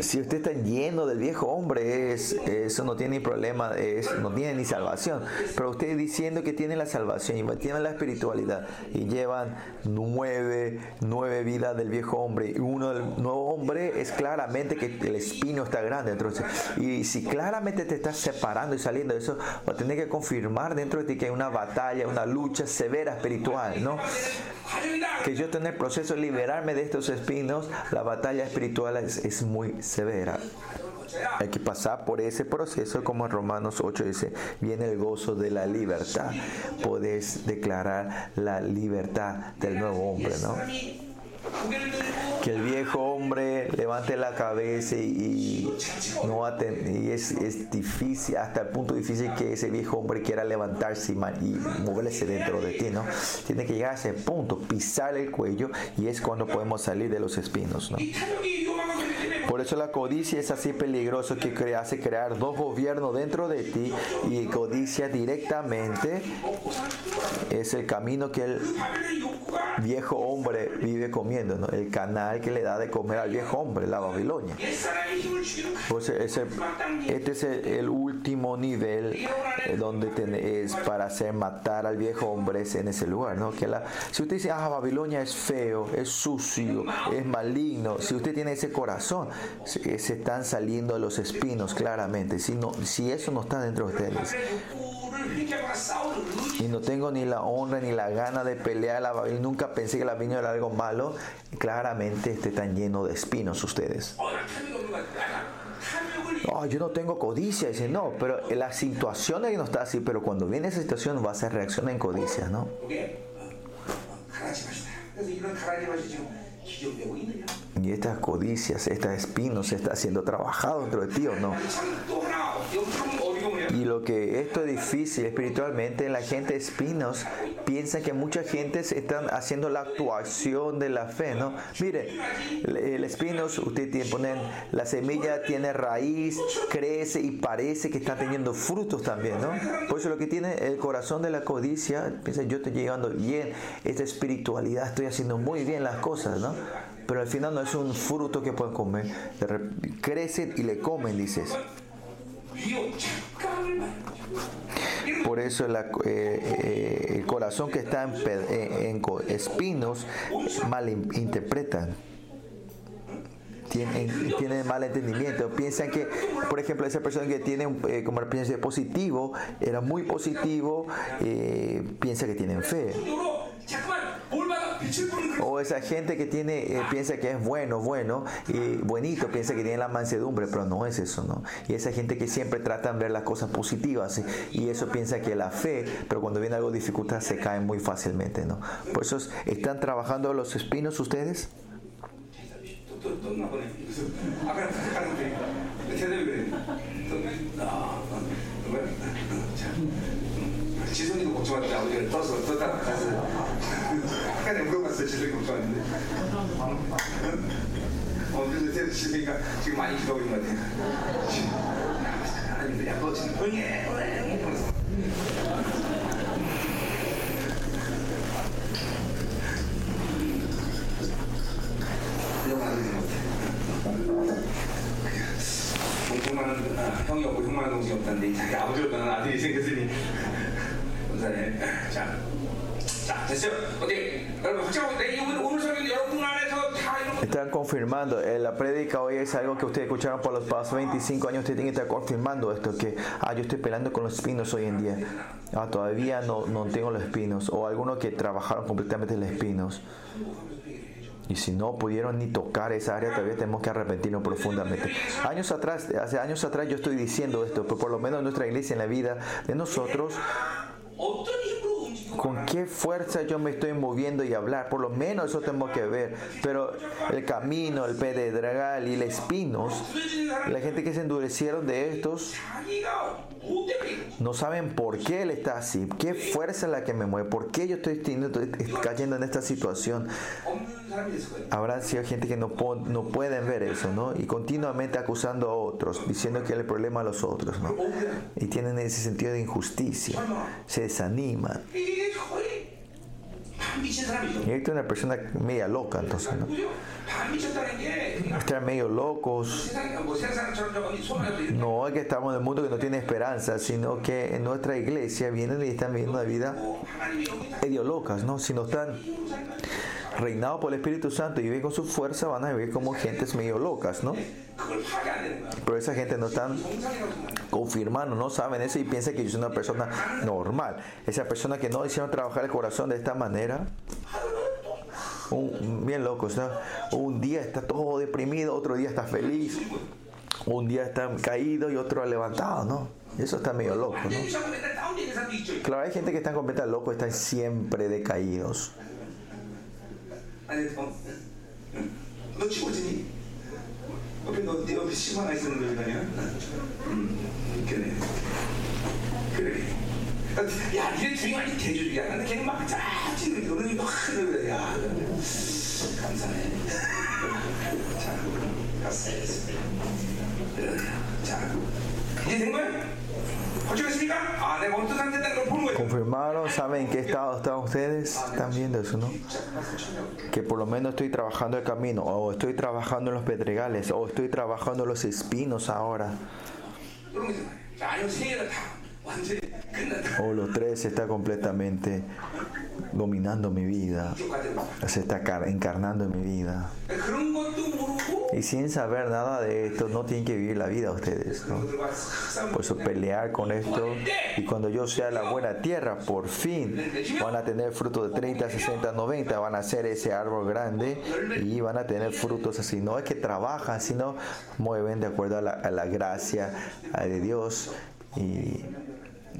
si usted está lleno del viejo hombre, es, eso no tiene ni problema, es, no tiene ni salvación. Pero usted diciendo que tiene la salvación y tiene la espiritualidad y llevan nueve, nueve vidas del viejo hombre y uno del nuevo hombre es claramente que el espino está grande. Entonces, y si claramente te estás separando y saliendo de eso, va a tener que confirmar dentro de ti que hay una batalla, una lucha severa espiritual, ¿no? Que yo tener proceso de liberarme de estos espinos, la batalla espiritual es, muy severa. Hay que pasar por ese proceso, como Romanos 8 dice, viene el gozo de la libertad. Puedes declarar la libertad del nuevo hombre, ¿no? Que el viejo hombre levante la cabeza y, no y es, es, difícil, hasta el punto difícil que ese viejo hombre quiera levantarse y, moverse dentro de ti, ¿no? Tiene que llegar a ese punto, pisar el cuello y es cuando podemos salir de los espinos, ¿no? Por eso la codicia es así peligroso que hace crear dos gobiernos dentro de ti y codicia directamente es el camino que el viejo hombre vive comiendo, ¿no? el canal que le da de comer al viejo hombre, la Babilonia. Pues ese, este es el, último nivel eh, donde es para hacer matar al viejo hombre en ese lugar. ¿no? Que si usted dice, ah, Babilonia es feo, es sucio, es maligno, si usted tiene ese corazón, se, están saliendo los espinos claramente. Si, no, si eso no está dentro de ustedes y no tengo ni la honra ni la gana de pelear la. Nunca pensé que la Babilonia era algo malo. Claramente este tan lleno de espinos ustedes. Oh, yo no tengo codicia. Dice, no, pero la situación que no está así, pero cuando viene esa situación va a ser reacción en codicia, ¿no? Y estas codicias, estas espinos, está siendo trabajado dentro de ti o no. Y lo que esto es difícil espiritualmente, la gente espinos piensa que mucha gente están haciendo la actuación de la fe, ¿no? Mire, el espinos, usted tiene, ponen, la semilla tiene raíz, crece y parece que está teniendo frutos también, ¿no? Por eso lo que tiene el corazón de la codicia, piensa, yo estoy llevando bien esta espiritualidad, estoy haciendo muy bien las cosas, ¿no? pero al final no es un fruto que pueden comer. Crecen y le comen, dices. Por eso la, eh, eh, el corazón que está en, eh, en, en espinos mal interpretan tienen, mal entendimiento. Piensan que, por ejemplo, esa persona que tiene, eh, como piensa positivo, era muy positivo, eh, piensa que tienen fe. O esa gente que tiene, eh, piensa que es bueno, bueno, y buenito, piensa que tiene la mansedumbre, pero no es eso, ¿no? Y esa gente que siempre trata de ver las cosas positivas eh, y eso piensa que la fe, pero cuando viene algo dificultad se caen muy fácilmente, ¿no? Por eso, ¿están trabajando los espinos ustedes? 또, 또, 또 나보네. 그래서 아까 하는 게 대답이. 또, 아? 자, 음, 지선이도 걱정하는데 아버지가 떠서 떠다 가서 아까 내가 물어봤어요. 지선이 걱정하는데. 어, 그래서 제 지선이가 지금 많이 기도하고 있는 것 같아요. 아니, 야, 너 지금 응해, 응해, 이러 형이 없고 형만 동생이 없다는데 자기 아버지보다는 아들이 생겼으니 감사해. 자, 자 됐어요. 어디 여러분 확실하고 내 오늘 오늘 설교는 여러분 안에서 다 이런 거. (laughs) Están confirmando, eh, la prédica hoy es algo que ustedes escucharon por los pasados 25 años, ustedes tienen que estar confirmando esto, que, ah, yo estoy peleando con los espinos hoy en día, ah, todavía no, no tengo los espinos, o algunos que trabajaron completamente los espinos. Y si no pudieron ni tocar esa área, todavía tenemos que arrepentirnos profundamente. Años atrás, hace años atrás yo estoy diciendo esto, pero por lo menos en nuestra iglesia, en la vida de nosotros, con qué fuerza yo me estoy moviendo y hablar. Por lo menos eso tenemos que ver. Pero el camino, el pedregal y el espinos, la gente que se endurecieron de estos, no saben por qué él está así. ¿Qué fuerza es la que me mueve? ¿Por qué yo estoy, cayendo en esta situación? Habrá sido gente que no, no pueden ver eso, ¿no? Y continuamente acusando a otros, diciendo que el problema a los otros, ¿no? Y tienen ese sentido de injusticia. Se desaniman. Héctor es una persona media loca, entonces. ¿no? Estar medio locos. No es que estamos en el mundo que no tiene esperanza, sino que en nuestra iglesia vienen y están viviendo una vida medio locas, ¿no? Sino están reinado por el Espíritu Santo y viven con su fuerza, van a vivir como gentes medio locas, ¿no? Pero esa gente no están confirmando, no saben eso y piensan que yo soy una persona normal. Esa persona que no hicieron trabajar el corazón de esta manera, bien locos, ¿no? Un día está todo deprimido, otro día está feliz, un día está caído y otro levantado, ¿no? Eso está medio loco, ¿no? Claro, hay gente que está completamente loco, están siempre decaídos. 아니, 어? 너 찍어지니? 옆에 너, 네 옆에 심 하나 있었는데 왜 아니야? 음, 그래. 그래. 야, 니네 둘이 완전 대조주야. 근데 걔는 막게 어른이 막 그래. 야, 감사해. 자, 갔어. 자, 이제 된 거야? ¿Confirmaron? ¿Saben en qué estado están ustedes? ¿Están viendo eso, no? Que por lo menos estoy trabajando el camino, o estoy trabajando en los pedregales, o estoy trabajando los espinos ahora, o los tres está completamente dominando mi vida, se está encarnando en mi vida. Y sin saber nada de esto, no tienen que vivir la vida ustedes. ¿no? Por eso pelear con esto. Y cuando yo sea la buena tierra, por fin van a tener fruto de 30, 60, 90. Van a ser ese árbol grande y van a tener frutos así. No es que trabajan, sino mueven de acuerdo a la gracia de Dios y,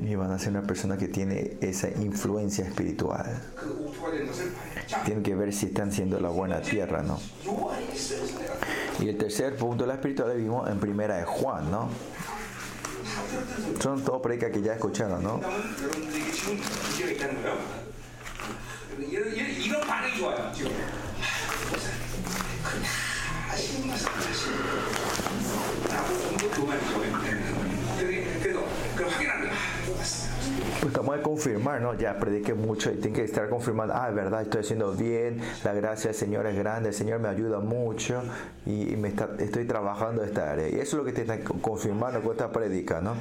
y van a ser una persona que tiene esa influencia espiritual. Tienen que ver si están siendo la buena tierra, ¿no? Y el tercer punto de la espiritualidad vimos en primera de Juan, ¿no? Son todo predicas que ya escucharon, ¿no? Pues, Buscamos de confirmar, ¿no? Ya prediqué mucho y tiene que estar confirmando, ah, es verdad, estoy haciendo bien, la gracia del Señor es grande, el Señor me ayuda mucho y, me está, estoy trabajando esta área. Y eso es lo que te está confirmando con esta predica, ¿no?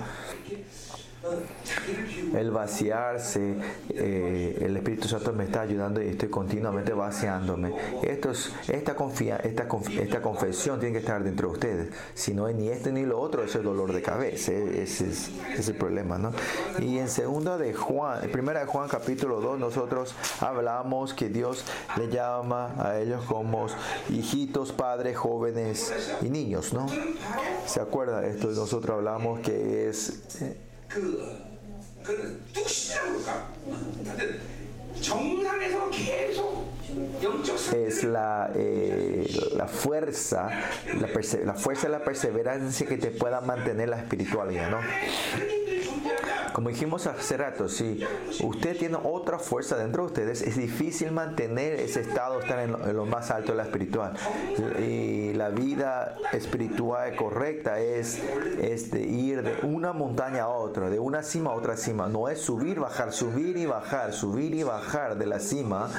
El vaciarse, eh, el Espíritu Santo me está ayudando y estoy continuamente vaciándome. Esto es, esta, confía, esta, esta confesión tiene que estar dentro de ustedes. Si no es ni esto ni lo otro, es el dolor de cabeza. Eh, ese es, el problema, ¿no? Y en segunda de Juan, en primera de Juan capítulo 2, nosotros hablamos que Dios le llama a ellos como hijitos, padres, jóvenes y niños, ¿no? ¿Se acuerda esto? Nosotros hablamos que es... Es la, eh, la fuerza, la, la fuerza de la perseverancia que te pueda mantener la espiritualidad, ¿no? Como dijimos hace rato, si usted tiene otra fuerza dentro de ustedes, es difícil mantener ese estado, estar en lo, más alto de la espiritual. Y la vida espiritual correcta es, es ir de una montaña a otra, de una cima a otra cima. No es subir, bajar, subir y bajar, subir y bajar de la cima.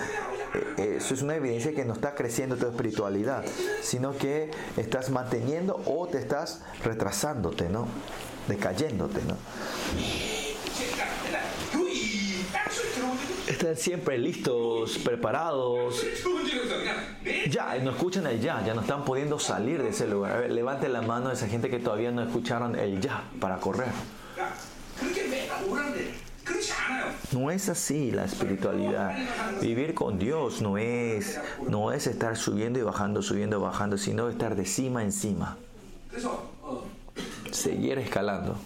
Eh, eh, eso es una evidencia que no está creciendo tu espiritualidad, sino que estás manteniendo o te estás retrasándote, ¿no? Decayéndote, ¿no? Están siempre listos, preparados. Ya, no escuchan el ya, ya no están pudiendo salir de ese lugar. A ver, levante la mano a esa gente que todavía no escucharon el ya para correr. No es así la espiritualidad. Vivir con Dios no es, no es estar subiendo y bajando, subiendo y bajando, sino estar de cima en cima. Seguir escalando.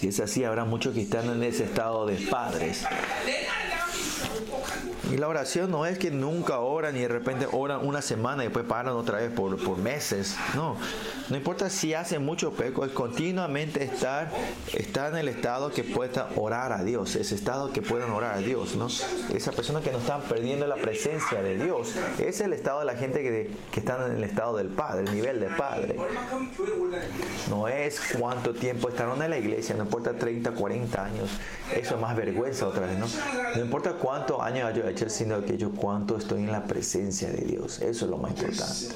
Si es así, habrá muchos que están en ese estado de padres. Y la oración no es que nunca oran y de repente oran una semana y después paran otra vez por, por meses. No, no importa si hacen mucho peco, es continuamente estar, estar en el estado que puedan orar a Dios, ese estado que puedan orar a Dios. ¿no? Esa persona que no están perdiendo la presencia de Dios, es el estado de la gente que, que están en el estado del Padre, el nivel del Padre. No es cuánto tiempo estaron en la iglesia, no importa 30, 40 años, eso es más vergüenza otra vez. No, no importa cuántos años yo he sino que yo cuánto estoy en la presencia de Dios. Eso es lo más importante.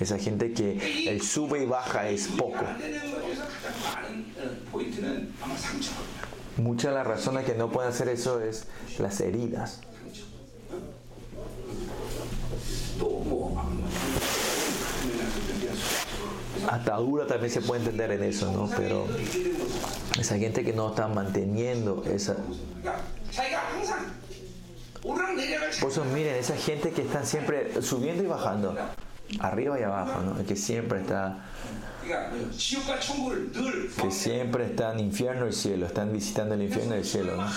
Esa gente que el sube y baja es poco. Muchas de las razones que no pueden hacer eso es las heridas. Atadura también se puede entender en eso, ¿no? Pero esa gente que no está manteniendo esa por eso miren, esa gente que están siempre subiendo y bajando, arriba y abajo, ¿no? que siempre está que siempre está en infierno y cielo, están visitando el infierno y el cielo, ¿no?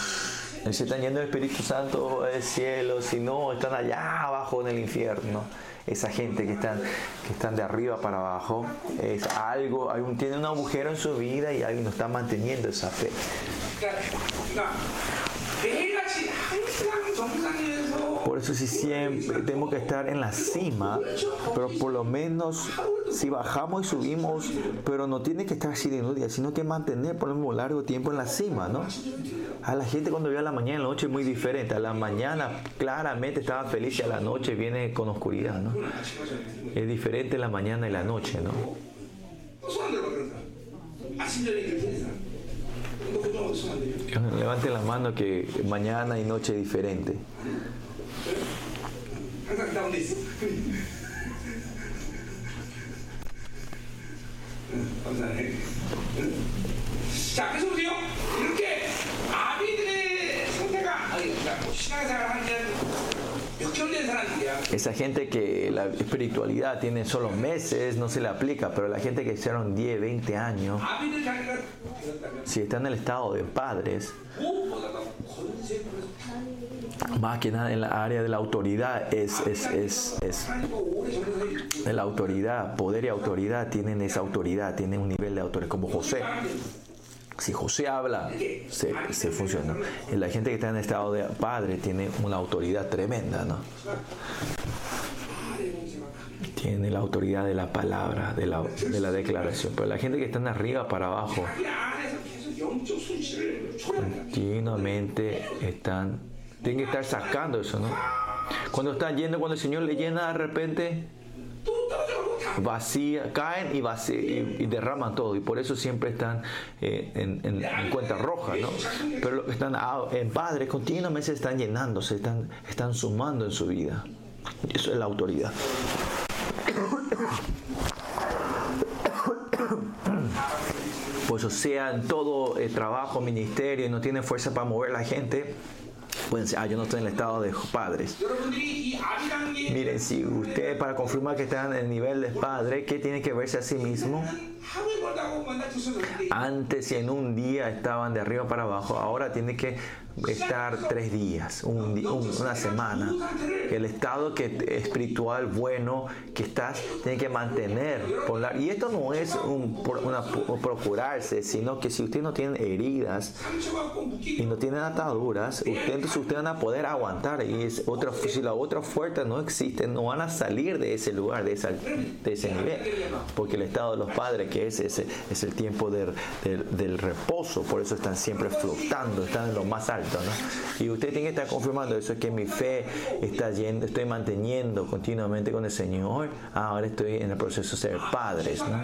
Si están yendo el Espíritu Santo del cielo, si no, están allá abajo en el infierno. Esa gente que están, que están de arriba para abajo, es algo, hay tiene un agujero en su vida y alguien no está manteniendo esa fe. Por eso si siempre tenemos que estar en la cima, pero por lo menos si bajamos y subimos, pero no tiene que estar así de día, sino que mantener por un largo tiempo en la cima, ¿no? A la gente cuando ve a la mañana y la noche es muy diferente. A la mañana claramente estaba feliz y a la noche viene con oscuridad, ¿no? Es diferente la mañana y la noche, ¿no? Levante la mano que mañana y noche es diferente. Esa gente que la espiritualidad tiene solo meses no se le aplica, pero la gente que hicieron 10, 20 años, si está en el estado de padres, más que nada en la área de la autoridad, es, es, es, es la autoridad, poder y autoridad, tienen esa autoridad, tienen un nivel de autoridad, como José si José habla, se, se funciona. La gente que está en estado de padre tiene una autoridad tremenda, ¿no? Tiene la autoridad de la palabra, de la, de la declaración. Pero la gente que está en arriba para abajo, continuamente están, tienen que estar sacando eso, ¿no? Cuando están yendo, cuando el Señor le llena de repente, vacía, caen y, vacía, y, derraman todo. Y por eso siempre están eh, en, en- en cuenta roja, ¿no? Pero están a- en padres continuamente se están llenando, se están, están sumando en su vida. Eso es la autoridad. Pues o sea, en todo eh, trabajo, ministerio, y no tienen fuerza para mover la gente, Pueden decir, ah, yo no estoy en el estado de padres. Miren, si ustedes para confirmar que están en el nivel de padre, ¿qué tienen que verse a sí mismo? Antes si en un día estaban de arriba para abajo, ahora tienen que estar tres días, un, una semana. El estado que, espiritual bueno que estás tiene que mantener. y esto no es un, procurarse, sino que si usted no tiene heridas y no tiene ataduras, usted entonces ustedes van a poder aguantar. Y es si la otra fuerza no existe, no van a salir de ese lugar, de, esa, de ese nivel. Porque el estado de los padres, que es ese, es el tiempo del, del- del reposo, por eso están siempre flotando, están en lo más alto. ¿no? Y usted tiene que estar confirmando eso, que mi fe está yendo, estoy manteniendo continuamente con el Señor. Ah, ahora estoy en el proceso de ser padres. ¿no?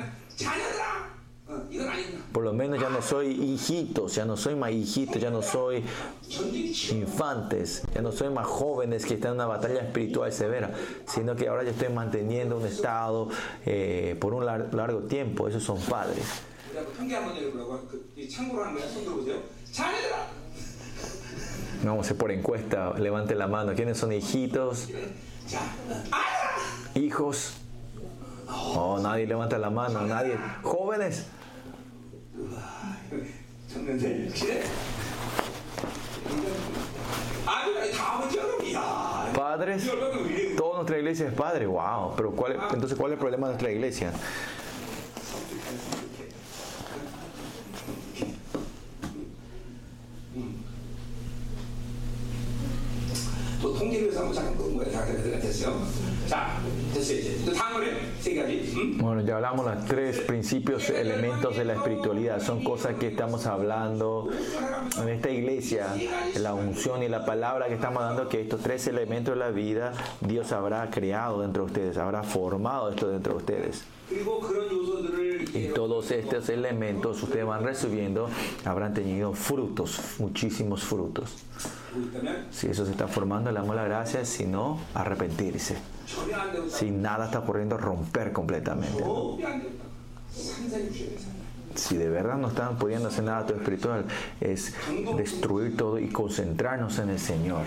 Por lo menos ya no soy hijitos, ya no soy más hijitos, ya no soy infantes, ya no soy más jóvenes que están en una batalla espiritual severa, sino que ahora ya estoy manteniendo un estado eh, por un largo tiempo. Esos son padres. Vamos a hacer por encuesta, levante la mano. ¿Quiénes son hijitos? ¿Hijos? Oh, nadie levanta la mano, nadie. ¿Jóvenes? 우와, 청년들 이렇게. Padres, todos nuestra iglesia es padre, wow, pero cuál, entonces cuál es el problema de nuestra iglesia? 통계를 자, 됐어요 이제. 또 다음으로 세 가지. 음? Bueno, ya hablamos los tres principios, elementos de la espiritualidad. Son cosas que estamos hablando en esta iglesia, la unción y la palabra que estamos dando, que estos tres elementos de la vida Dios habrá creado dentro de ustedes, habrá formado esto dentro de ustedes. Y todos estos elementos ustedes van recibiendo, habrán tenido frutos, muchísimos frutos. Si eso se está formando, le damos la gracia, si no, arrepentirse. Si nada está ocurriendo, romper completamente. Si de verdad no están pudiendo hacer nada todo espiritual, es destruir todo y concentrarnos en el Señor.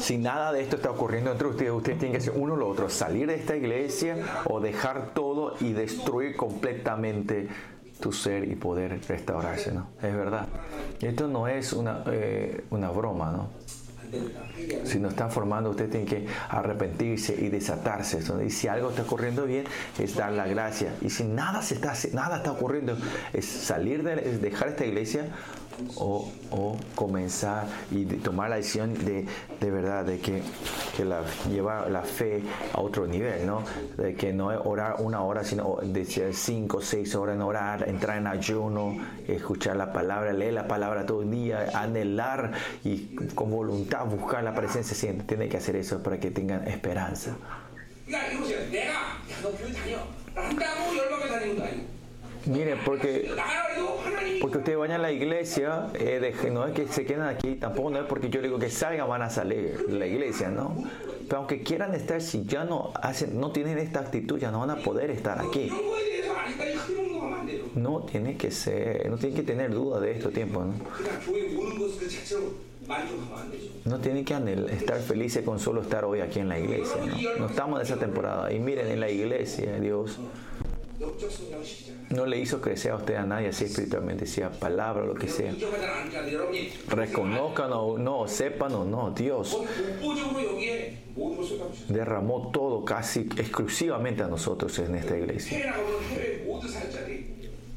Si nada de esto está ocurriendo entre ustedes, ustedes tienen que hacer uno o lo otro, salir de esta iglesia o dejar todo y destruir completamente tu ser y poder restaurarse, ¿no? Es verdad. Esto no es una, eh, una broma, ¿no? Si no están formando, ustedes tienen que arrepentirse y desatarse. Y si algo está ocurriendo bien, es dar la gracia. Y si nada, se está, nada está ocurriendo, es salir de dejar esta iglesia o, o comenzar y tomar la decisión de, de verdad, de que, que la, llevar la fe a otro nivel, ¿no? De que no es orar una hora, sino de cinco, seis horas en orar, entrar en ayuno, escuchar la palabra, leer la palabra todo el día, anhelar y con voluntad buscar la presencia siempre. Tiene que hacer eso para que tengan esperanza. Mire, porque, porque ustedes vayan a la iglesia, eh, de, no es que se queden aquí, tampoco no es porque yo digo que salgan, van a salir de la iglesia, ¿no? Pero aunque quieran estar, si ya no, hacen, no tienen esta actitud, ya no van a poder estar aquí. No tiene que ser, no tiene que tener duda de esto tiempo, ¿no? No tienen que estar felices con solo estar hoy aquí en la iglesia. ¿no? no estamos en esa temporada. Y miren, en la iglesia, Dios no le hizo crecer a usted a nadie así espiritualmente, sea palabra, lo que sea. Reconozcan o no, sepan o no, Dios derramó todo casi exclusivamente a nosotros en esta iglesia.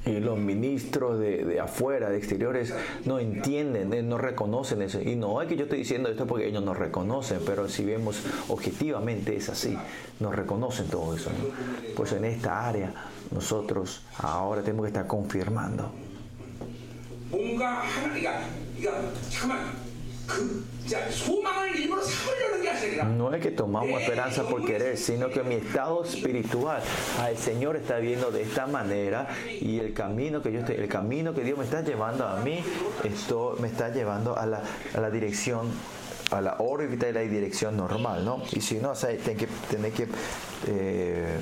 Y los ministros de, de, afuera, de exteriores, no entienden, no reconocen eso. Y no es que yo estoy diciendo esto porque ellos no reconocen, pero si vemos objetivamente es así, no reconocen todo eso. Pues en esta área nosotros ahora tenemos que estar confirmando. No es que tomamos esperanza por querer, sino que mi estado espiritual al Señor está viendo de esta manera y el camino que yo estoy, el camino que Dios me está llevando a mí, esto me está llevando a la, a la dirección a la órbita y la dirección normal, ¿no? Y si no, o que, que eh,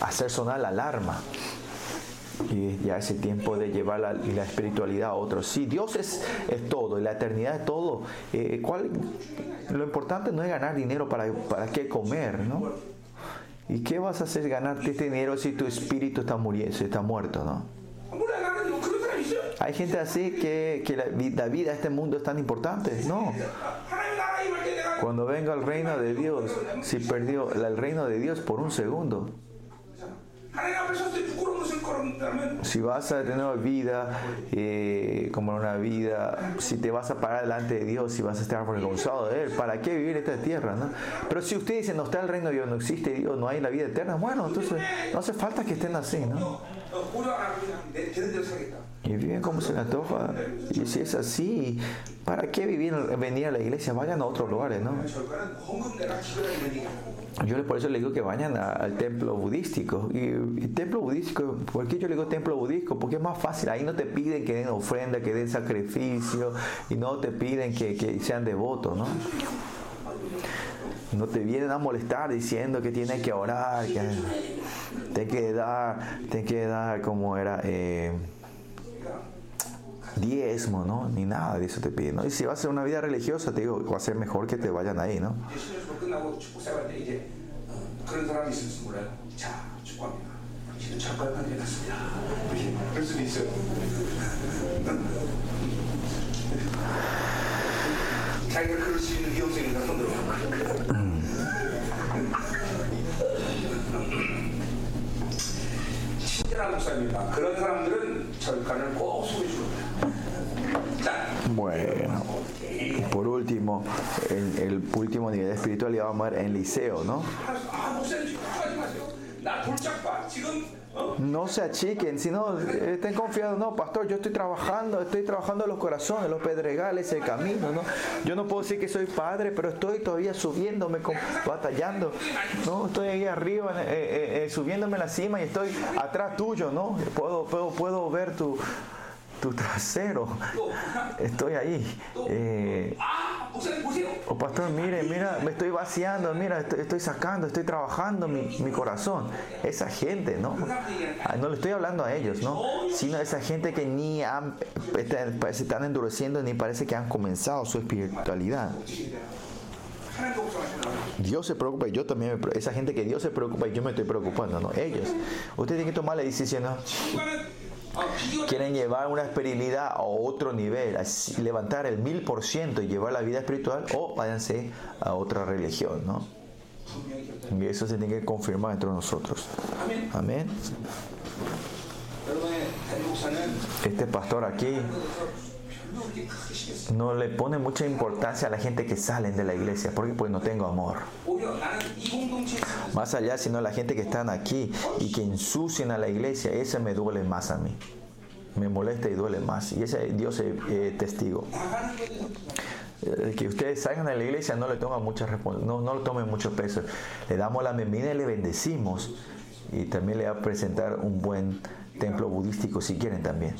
hacer sonar la alarma. Y ya ese tiempo de llevar la, espiritualidad a otros. Si Dios es, es, todo y la eternidad es todo, eh, lo importante no es ganar dinero para, para qué comer, ¿no? ¿Y qué vas a hacer ganarte este dinero si tu espíritu está muriendo, está muerto, ¿no? Hay gente así que, que la, la vida, este mundo es tan importante. No. Cuando venga el reino de Dios, si perdió el reino de Dios por un segundo, si vas a tener vida eh, como una vida, si te vas a parar delante de Dios, si vas a estar avergonzado de Él, ¿para qué vivir esta tierra? No? Pero si usted dice, no está el reino de Dios, no existe Dios, no hay la vida eterna, bueno, entonces no hace falta que estén así, ¿no? Y viven como se les antoja. Y si es así, ¿para qué vivir, venir a la iglesia? Vayan a otros lugares, ¿no? Yo por eso le digo que vayan al templo budístico. Y, y, templo budístico, ¿por qué yo le digo templo budístico? Porque es más fácil. Ahí no te piden que den ofrenda, que den sacrificio, y no te piden que, que sean devotos, ¿no? No te vienen a molestar diciendo que tienes que orar, que tienes que dar, tienes que dar como era eh, diezmo, ¿no? Ni nada de eso te piden. Y si vas a hacer una vida religiosa, te digo, va a ser mejor que te vayan ahí, ¿no? (laughs) Bueno, por último, el, el último nivel de espiritualidad vamos a ver en liceo, ¿no? No se achiquen, sino estén confiados, no, pastor, yo estoy trabajando, estoy trabajando los corazones, los pedregales, el camino, ¿no? Yo no puedo decir que soy padre, pero estoy todavía subiéndome, batallando, ¿no? Estoy ahí arriba, eh, eh, eh, subiéndome la cima y estoy atrás tuyo, ¿no? Puedo, puedo, puedo ver tu, tu trasero. Estoy ahí. Eh, oh, pastor, mire, mira, me estoy vaciando, mira, estoy, sacando, estoy trabajando mi, corazón. Esa gente, ¿no? No le estoy hablando a ellos, ¿no? Sino a esa gente que ni han, este, se están endureciendo ni parece que han comenzado su espiritualidad. Dios se preocupa y yo también me preocupo. Esa gente que Dios se preocupa y yo me estoy preocupando, ¿no? Ellos. Usted tiene que tomar la decisión. Quieren llevar una espiritualidad a otro nivel, levantar el mil por ciento y llevar la vida espiritual o váyanse a otra religión, ¿no? Y eso se tiene que confirmar entre nosotros. Amén. Este pastor aquí no le pone mucha importancia a la gente que salen de la iglesia, porque pues no tengo amor. Más allá, sino la gente que están aquí y que ensucian a la iglesia, esa me duele más a mí. Me molesta y duele más. Y ese Dios es testigo. Eh, que ustedes salgan de la iglesia no le toman mucha no, no le tomen mucho peso. Le damos la bienvenida y le bendecimos. Y también le va a presentar un buen templo budístico si quieren también.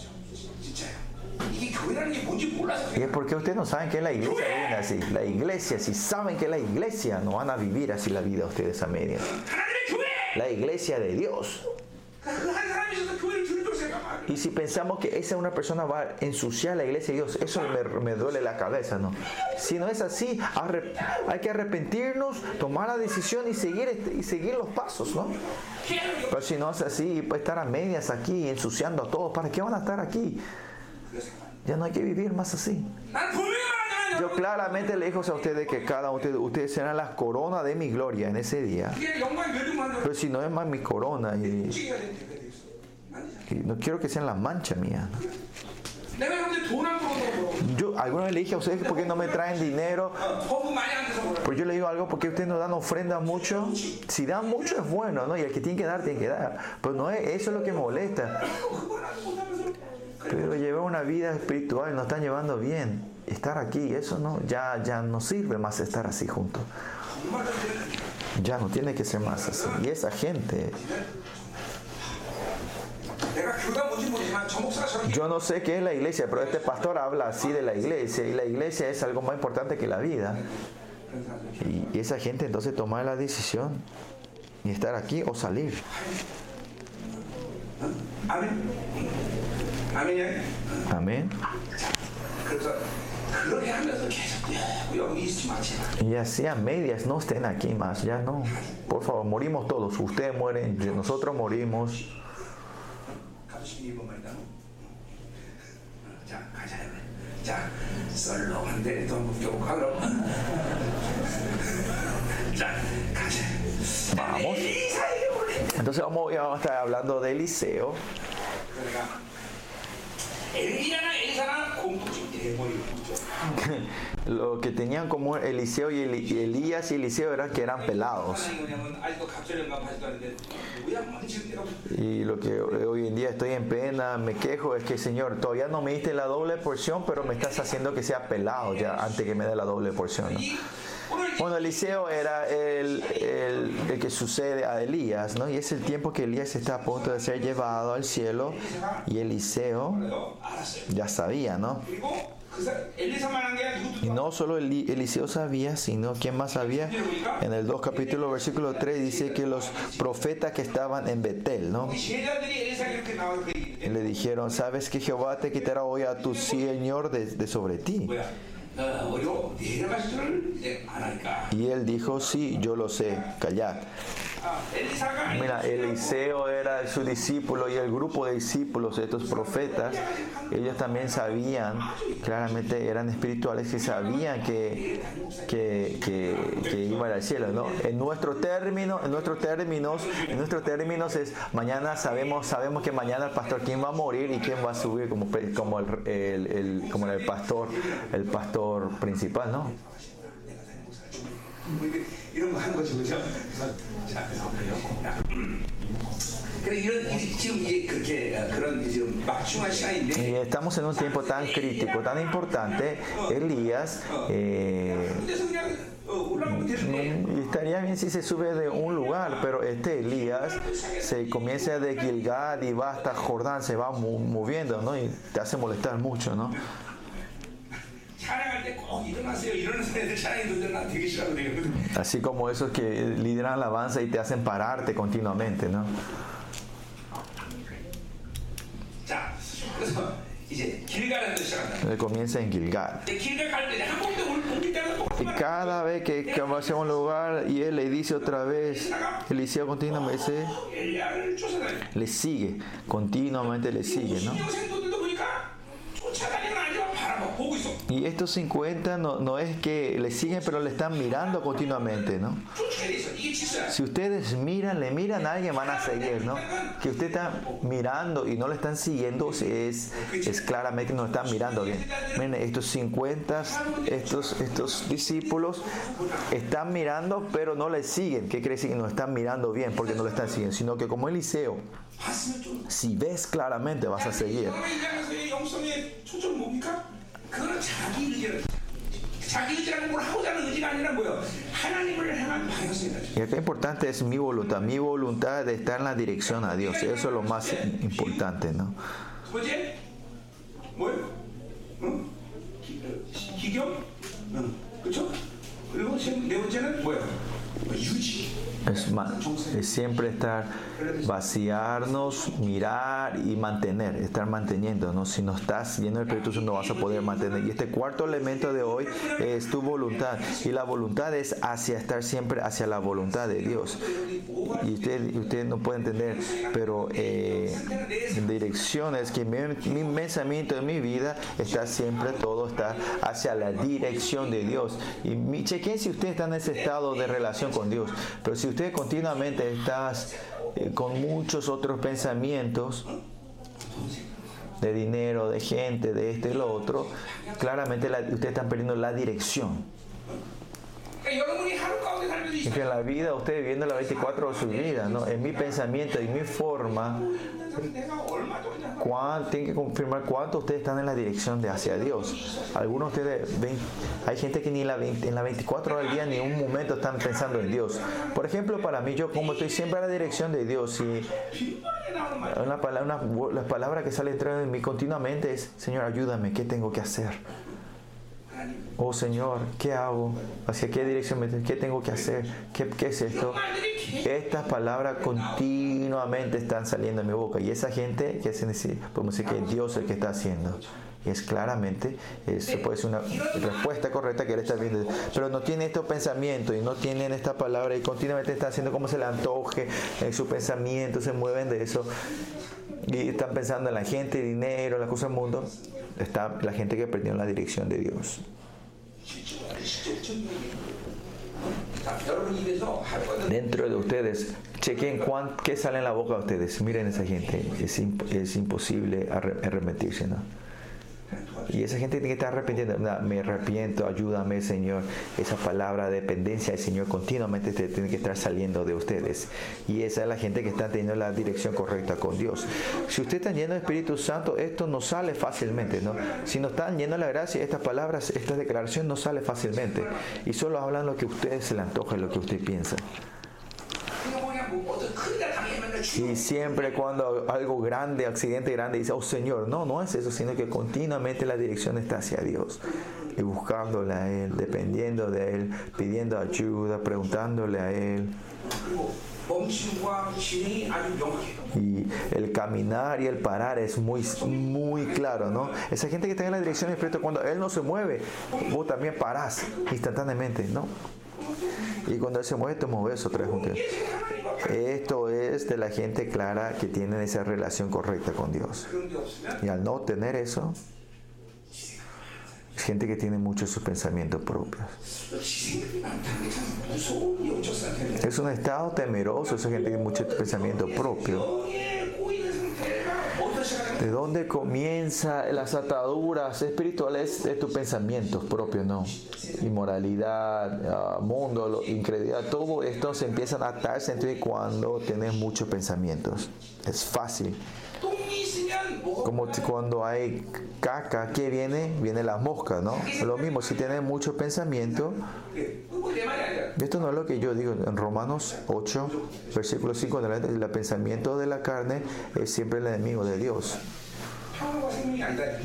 Y es porque ustedes no saben que es la iglesia así. La iglesia, si saben que es la iglesia, no van a vivir así la vida ustedes a medias. La iglesia de Dios. Y si pensamos que esa una persona va a ensuciar la iglesia de Dios, eso me, me duele la cabeza, ¿no? Si no es así, hay que arrepentirnos, tomar la decisión y seguir, este, y seguir los pasos, ¿no? Pero si no es así, pues estar a medias aquí, ensuciando a todos, ¿para qué van a estar aquí? Ya no hay que vivir más así. Yo claramente le digo a ustedes que cada uno de ustedes serán las coronas de mi gloria en ese día. Pero si no es más mi corona, y, no quiero que sean las manchas mías. Yo alguna vez le dije a ustedes por qué no me traen dinero. Pues yo le digo algo porque ustedes no dan ofrendas mucho. Si dan mucho es bueno, ¿no? Y el que tiene que dar, tiene que dar. Pero no es, eso es lo que molesta pero llevar una vida espiritual no están llevando bien. Estar aquí, eso no, ya, ya no sirve más estar así juntos. Ya no tiene que ser más así. Y esa gente. Yo no sé qué es la iglesia, pero este pastor habla así de la iglesia y la iglesia es algo más importante que la vida. Y, esa gente entonces toma la decisión y estar aquí o salir. Amén. 아멘이야. Amén. 그래서 그렇게 하면서 계속 여기 있지 마세요. Y así a medias no estén aquí más, ya no. Por favor, morimos todos. Ustedes mueren, nosotros morimos. 가보시기 이번 말이다. 자 가자. 자 썰렁한데 더 묶여볼까 그럼. 자 가자. Vamos. 이사에게 원래 Entonces vamos, ya vamos a estar hablando de Eliseo. (laughs) Lo que tenían como Eliseo y Elías y Eliseo eran que eran pelados. Y lo que hoy en día estoy en pena, me quejo, es que Señor, todavía no me diste la doble porción, pero me estás haciendo que sea pelado ya antes que me dé la doble porción. ¿no? Bueno, Eliseo era el, el, el, que sucede a Elías, ¿no? Y es el tiempo que Elías está a punto de ser llevado al cielo y Eliseo ya sabía, ¿no? Y no solo Eliseo sabía, sino quien más sabía. En el 2 capítulo versículo 3 dice que los profetas que estaban en Betel, ¿no? Le dijeron, sabes que Jehová te quitará hoy a tu Señor de, de sobre ti. Y él dijo, sí, yo lo sé, callad. Mira, Eliseo era su discípulo y el grupo de discípulos, estos profetas, ellos también sabían, claramente eran espirituales y sabían que, que, que, iban al cielo. ¿no? En nuestro término, en nuestros términos, en nuestros términos es mañana sabemos, sabemos que mañana el pastor quién va a morir y quién va a subir como, como, el, el como el pastor, el pastor principal, ¿no? 뭐 이게 이런 거 하는 거죠 그죠 자 야. 그래 이런 이- 지금 이게 그렇게 어, 그런 지금 막중한 시간인데 Y estamos en un tiempo tan crítico, tan importante. Elías eh, 그래서 그냥 어, 올라가면 되는데 y estaría bien si se sube de un lugar, pero este Elías se comienza de Gilgad y va hasta Jordán, se va mu- moviendo, ¿no? Y te hace molestar mucho, ¿no? Así como esos que lideran la avanza y te hacen pararte continuamente, ¿no? Eh, comienza en Gilgal. Y cada vez que, va un lugar y él le dice otra vez, Eliseo continuamente le sigue, continuamente le sigue, ¿no? Y estos 50 no, no es que le siguen, pero le están mirando continuamente, ¿no? Si ustedes miran, le miran a alguien, van a seguir, ¿no? Que usted está mirando y no le están siguiendo, es, es claramente que no están mirando bien. Miren, estos 50, estos, estos discípulos están mirando, pero no le siguen. ¿Qué quiere decir? No están mirando bien porque no le están siguiendo, sino que como Eliseo, si ves claramente, vas a seguir. 너가 인간에서의 영성의 초점 뭡니까? 그거는 자기 의지를 자기 의지라는 뭘 하고자 하는 의지가 아니라 뭐요? 하나님을 향한 방향성이다. Y acá importante es mi voluntad, mi voluntad de estar en la dirección a Dios. Eso es lo más importante, ¿no? 두 번째 뭐요? 응? 기, 어, 기경? 응. 그렇죠? 그리고 지금 네 번째는 뭐요? Es, es, siempre estar vaciarnos, mirar y mantener, estar manteniendo. ¿no? Si no estás lleno del Espíritu Santo no vas a poder mantener. Y este cuarto elemento de hoy es tu voluntad. Y la voluntad es hacia estar siempre hacia la voluntad de Dios. Y usted, usted no puede entender, pero eh, direcciones que mi, pensamiento en mi vida está siempre todo está hacia la dirección de Dios. Y mi, chequen si usted está en ese estado de relación con Dios. Pero si usted continuamente está eh, con muchos otros pensamientos, de dinero, de gente, de esto y lo otro, claramente la- ustedes están perdiendo la dirección. Y que la vida, usted viviendo la 24 de su vida, ¿no? en mi pensamiento, en mi forma, tienen que confirmar cuánto ustedes están en la dirección de hacia Dios. Algunos de ustedes ven, hay gente que ni la 20, en la 24 horas del día ni un momento están pensando en Dios. Por ejemplo, para mí, yo como estoy siempre en la dirección de Dios, y una palabra, una, la palabra que sale dentro de mí continuamente es, Señor, ayúdame, ¿qué tengo que hacer? Oh Señor, ¿qué hago? ¿Hacia qué dirección me ¿Qué tengo que hacer? ¿Qué, es esto? Estas palabras continuamente están saliendo de mi boca. Y esa gente, que es decir? Podemos decir que es Dios el que está haciendo. Y es claramente, eh, eso puede ser una respuesta correcta que él está viendo. Pero no tiene estos pensamientos y no tienen esta palabra y continuamente está haciendo como se le antoje eh, en su pensamiento, se mueven de eso y están pensando en la gente, dinero, las cosas del mundo, está la gente que perdió la dirección de Dios. Dentro de ustedes, chequen cuán, qué sale en la boca de ustedes. Miren esa gente, es, imp, es imposible arremetirse. ¿no? Y esa gente tiene que estar arrepintiendo. "No, me arrepiento, ayúdame, Señor. Esa palabra de dependencia del Señor continuamente te- tiene que estar saliendo de ustedes. Y esa es la gente que está teniendo la dirección correcta con Dios. Si ustedes están llenos del Espíritu Santo, esto no sale fácilmente, ¿no? Si no están llenos de la gracia, estas palabras, esta declaración no sale fácilmente. Y solo hablan lo que a ustedes se les antoja, lo que usted piensa. Y siempre cuando algo grande, accidente grande, dice, oh Señor, no, no es eso, sino que continuamente la dirección está hacia Dios. Y buscándole a Él, dependiendo de Él, pidiendo ayuda, preguntándole a Él. Y el caminar y el parar es muy, muy claro, ¿no? Esa gente que está en la dirección del Espíritu, cuando Él no se mueve, vos también parás instantáneamente, ¿no? Y cuando Él se mueve, te moves otra vez. Esto es de la gente clara que tiene esa relación correcta con Dios. Y al no tener eso, es gente que tiene muchos sus pensamientos propios. Es un estado temeroso, esa gente que tiene mucho pensamiento propio. ¿De dónde comienza las ataduras espirituales de tus pensamientos propios? No. Inmoralidad, ah, mundo, incredulidad, todo esto se empiezan a atarse en cuando tienes muchos pensamientos. Es fácil. Como cuando hay caca que viene, viene las moscas, ¿no? Lo mismo, si tienes mucho pensamiento, esto no es lo que yo digo en Romanos 8, versículo 5, el pensamiento de la carne es siempre el enemigo de Dios.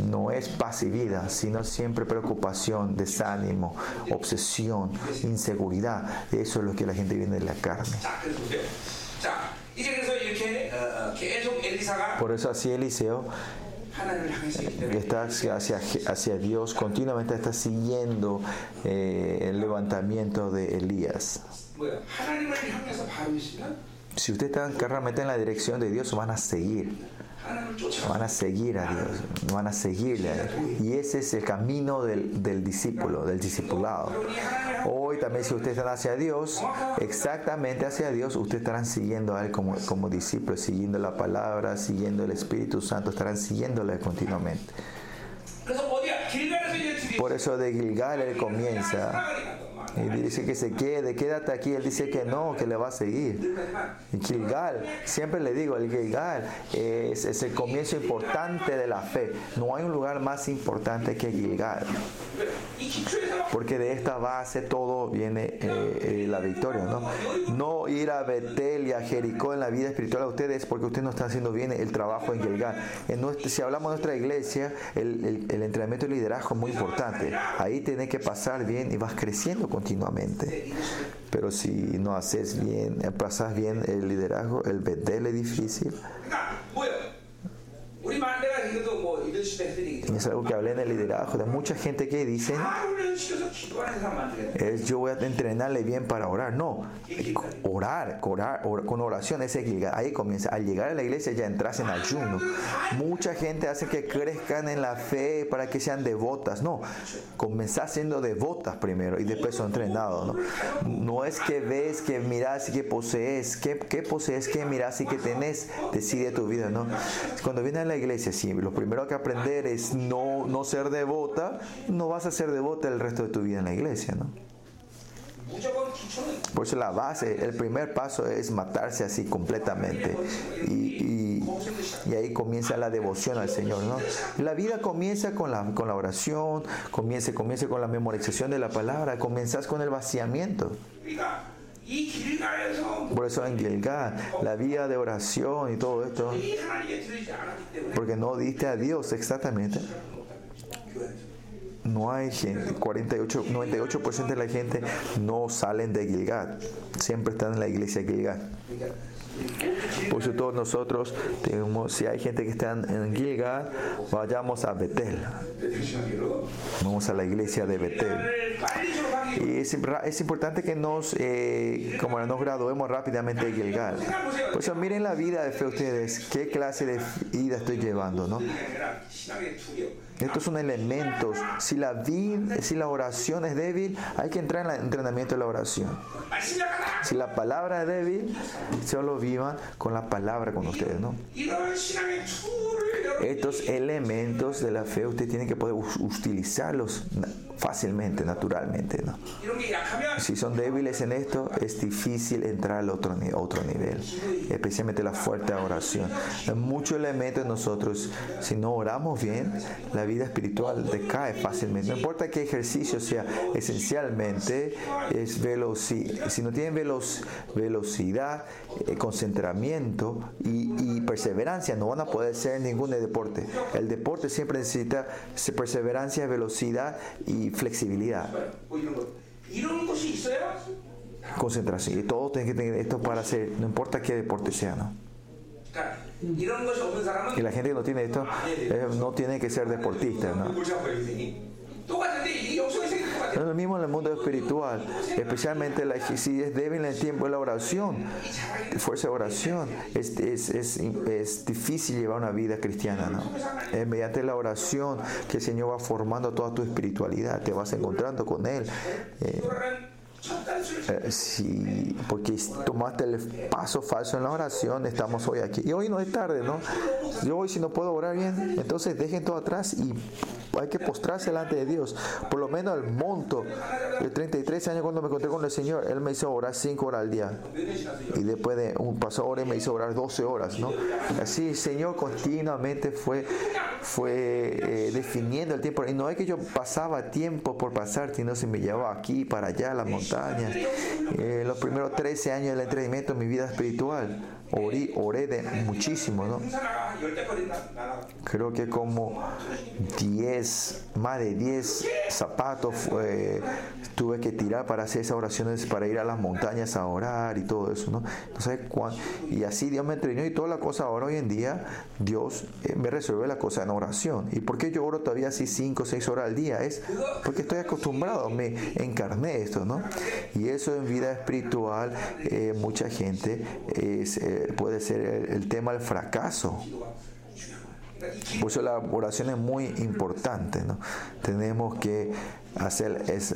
No es pasividad, sino siempre preocupación, desánimo, obsesión, inseguridad. Eso es lo que la gente viene de la carne. Por eso así Eliseo está hacia, Dios, continuamente está siguiendo eh, el levantamiento de Elías. Si ustedes están realmente en la dirección de Dios, van a seguir. Van a seguir a Dios, van a seguirle. Y ese es el camino del, del discípulo, del discipulado. Hoy también si ustedes están hacia Dios, exactamente hacia Dios, ustedes estarán siguiendo a Él como, como siguiendo la palabra, siguiendo el Espíritu Santo, estarán siguiéndole continuamente. Por eso de Gilgal Él comienza y dice que se quede, quédate aquí. Él dice que no, que le va a seguir. Gilgal, siempre le digo, el Gilgal es, es el comienzo importante de la fe. No hay un lugar más importante que Gilgal. Porque de esta base todo viene eh, eh la victoria. ¿no? no ir a Betel y a Jericó en la vida espiritual a ustedes porque ustedes no están haciendo bien el trabajo en Gilgal. En nuestro, si hablamos de nuestra iglesia, el, el, el entrenamiento y liderazgo es muy importante. Ahí tienes que pasar bien y vas creciendo con continuamente. Pero si no haces bien, eh, pasas bien el liderazgo, el Betel es difícil. Es algo que hablé en el liderazgo de mucha gente que dicen es yo voy a entrenarle bien para orar. No, orar, orar or, con oración es ahí comienza. Al llegar a la iglesia ya entras en ayuno. Mucha gente hace que crezcan en la fe para que sean devotas. No, comenzás siendo devotas primero y después son entrenados. ¿no? no es que ves, que miras y que posees, que, que posees, que miras y que tenés, decide tu vida. No, cuando viene a la iglesia si lo primero que aprender es no, no ser devota, no vas a ser devota el resto de tu vida en la iglesia, ¿no? Por eso la base, el primer paso es matarse así completamente. Y, y, ahí comienza la devoción al Señor. ¿no? La vida comienza con la, con la oración, comienza, comienza con la memorización de la palabra, comenzás con el vaciamiento. Por eso en Gilgal, la vía de oración y todo esto, porque no diste a Dios exactamente, no hay gente, 48, 98% de la gente no salen de Gilgad, siempre están en la iglesia de Gilgal. Por eso todos nosotros, tenemos, si hay gente que está en Gilgal, vayamos a Betel. Vamos a la iglesia de Betel. Y es, es importante que nos, eh, como nos graduemos rápidamente de Gilgal. Por eso miren la vida de fe ustedes, qué clase de vida estoy llevando, ¿no? Estos son elementos. Si la, vid, si la oración es débil, hay que entrar en el entrenamiento de la oración. Si la palabra es débil, solo vivan con la palabra con ustedes, ¿no? Estos elementos de la fe, ustedes tienen que poder utilizarlos fácilmente, naturalmente. ¿no? Si son débiles en esto, es difícil entrar al otro, otro nivel, especialmente la fuerte oración. Hay muchos elementos en nosotros, si no oramos bien, la vida espiritual decae fácilmente. No importa qué ejercicio sea, esencialmente es velocidad. Si no tienen velocidad, velocidad, concentramiento y, y, perseverancia. No van a poder ser ningún deporte. El deporte siempre necesita perseverancia, velocidad y flexibilidad. Concentración. Y todos tienen que tener esto para hacer, no importa qué deporte sea, ¿no? Y la gente que no tiene esto eh, no tiene que ser deportista, ¿no? No es lo mismo en el mundo espiritual, especialmente la, si es débil en el tiempo de la oración, fuerza de oración. Es, es, es, es difícil llevar una vida cristiana, ¿no? Mediante la oración que el Señor va formando toda tu espiritualidad, te vas encontrando con Él. Eh, eh, porque tomaste el paso falso en la oración, estamos hoy aquí. Y hoy no es tarde, ¿no? Yo hoy si no puedo orar bien, entonces dejen todo atrás y hay que postrarse delante de Dios. Por lo menos el monto de 33 años cuando me encontré con el Señor, Él me hizo orar 5 horas al día. Y después de un paso hora me hizo orar 12 horas, ¿no? Así el Señor continuamente fue, fue eh, definiendo el tiempo. Y no es que yo pasaba tiempo por pasar, sino se me llevaba aquí, para allá, a las Eh, los primeros 13 años del entrenamiento en mi vida espiritual, Oré muchísimo, ¿no? Creo que como 10, más de 10 zapatos fue, tuve que tirar para hacer esas oraciones, para ir a las montañas a orar y todo eso, ¿no? Entonces, cuando, y así Dios me entrenó y toda la cosa. Ahora, hoy en día, Dios eh, me resuelve la cosa en oración. ¿Y por qué yo oro todavía así 5 o 6 horas al día? Es porque estoy acostumbrado, me encarné esto, ¿no? Y eso en vida espiritual, eh, mucha gente es. Eh, puede ser el, tema del fracaso. Por eso la oración es muy importante, ¿no? Tenemos que hacer es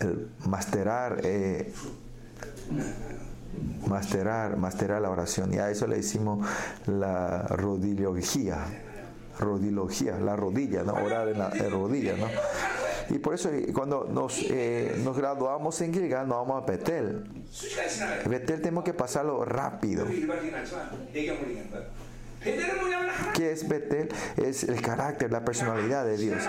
el masterar, eh, masterar, masterar la oración. Y a eso le hicimos la rodilogía, rodilogía, la rodilla, ¿no? Orar en la rodilla, ¿no? Y por eso eh, cuando nos, eh, nos graduamos en Gilgal, nos vamos a Betel. Betel tenemos que pasarlo rápido. ¿Qué es Betel? Es el carácter, la personalidad de Dios.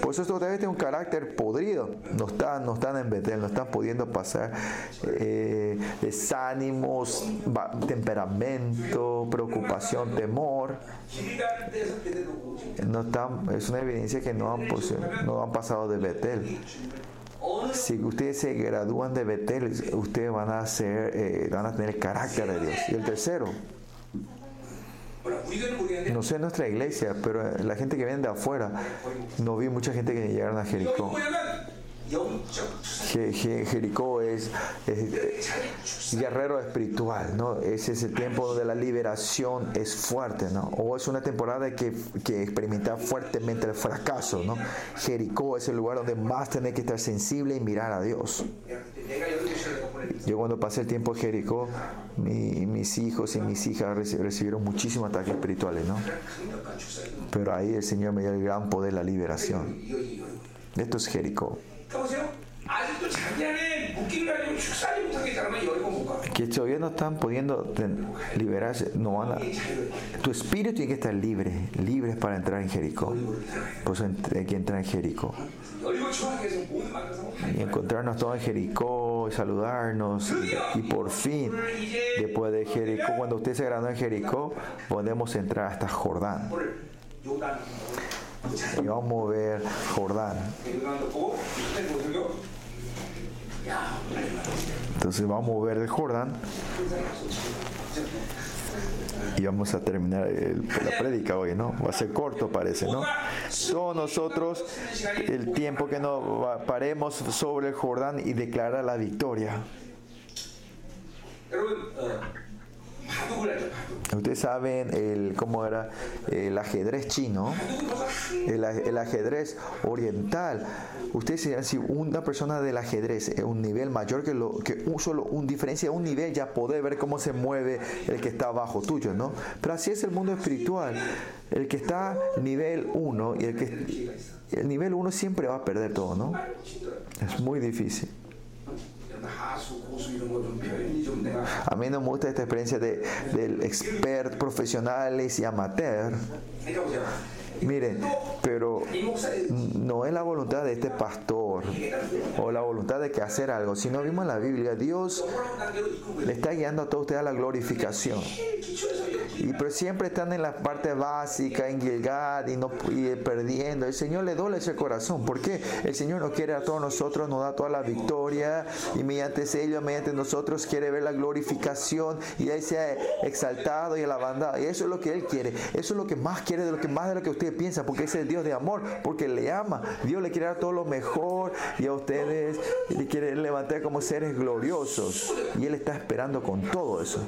Por eso estos vez tienen un carácter podrido. No están, no están en Betel, no están pudiendo pasar eh, desánimos, temperamento, preocupación, temor. No están, es una evidencia que no han, no han pasado de Betel si ustedes se gradúan de Betel, ustedes van a ser, eh, van a tener el carácter de Dios. Y el tercero, no sé en nuestra iglesia, pero la gente que viene de afuera, no vi mucha gente que llegaron a Jericó. Jericó es, es, eh, guerrero espiritual, ¿no? Es ese tiempo donde la liberación es fuerte, ¿no? O es una temporada que, que experimenta fuertemente el fracaso, ¿no? Jericó es el lugar donde más tenés que estar sensible y mirar a Dios. Yo cuando pasé el tiempo en Jericó, mi, mis hijos y mis hijas recibieron muchísimos ataques espirituales, ¿no? Pero ahí el Señor me dio el gran poder, la liberación. Esto es Jericó. 그러니까 보세요. 아직도 자기 안에 묶임을 가지고 축사하지 못하게 사람은 여리고 못 가. Que todavía no están pudiendo ten- liberarse, no van a... Tu espíritu tiene que estar libre, libres para entrar en Jericó. Por eso ent- hay que entrar en Jericó. 여리고 중학교에서 모든 만나서 Y encontrarnos todos en Jericó, y saludarnos. Y, y por fin, después de Jericó, cuando usted se graduó en Jericó, podemos entrar hasta Jordán. y va a mover Jordán. Entonces va a mover el Jordán y vamos a terminar la prédica hoy, ¿no? Va a ser corto parece, ¿no? Todos nosotros, el tiempo que nos paremos sobre el Jordán y declarar la victoria. Ustedes saben el, cómo era el ajedrez chino, el, el ajedrez oriental. Ustedes saben si una persona del ajedrez es un nivel mayor que, lo, que un, solo un diferencia un nivel ya poder ver cómo se mueve el que está abajo tuyo, ¿no? Pero así es el mundo espiritual. El que está nivel 1 y el que el nivel 1 siempre va a perder todo, ¿no? Es muy difícil. A mí no me gusta esta experiencia de, del expert, profesionales y amateur. Mire, pero no es la voluntad de este pastor o la voluntad de que hacer algo, sino vimos en la Biblia, Dios le está guiando a todos ustedes a la glorificación. Y pero siempre están en la parte básica, en Gilgad y, no, y perdiendo. El Señor le duele ese corazón. porque El Señor nos quiere a todos nosotros, nos da toda la victoria y mediante ellos, mediante nosotros quiere ver la glorificación y Él sea exaltado y alabado. Y eso es lo que Él quiere. Eso es lo que más quiere de lo que más de lo que usted piensa, porque ese es el Dios de amor, porque le ama. Dios le quiere dar todo lo mejor y a ustedes le quiere levantar como seres gloriosos. Y Él está esperando con todo eso.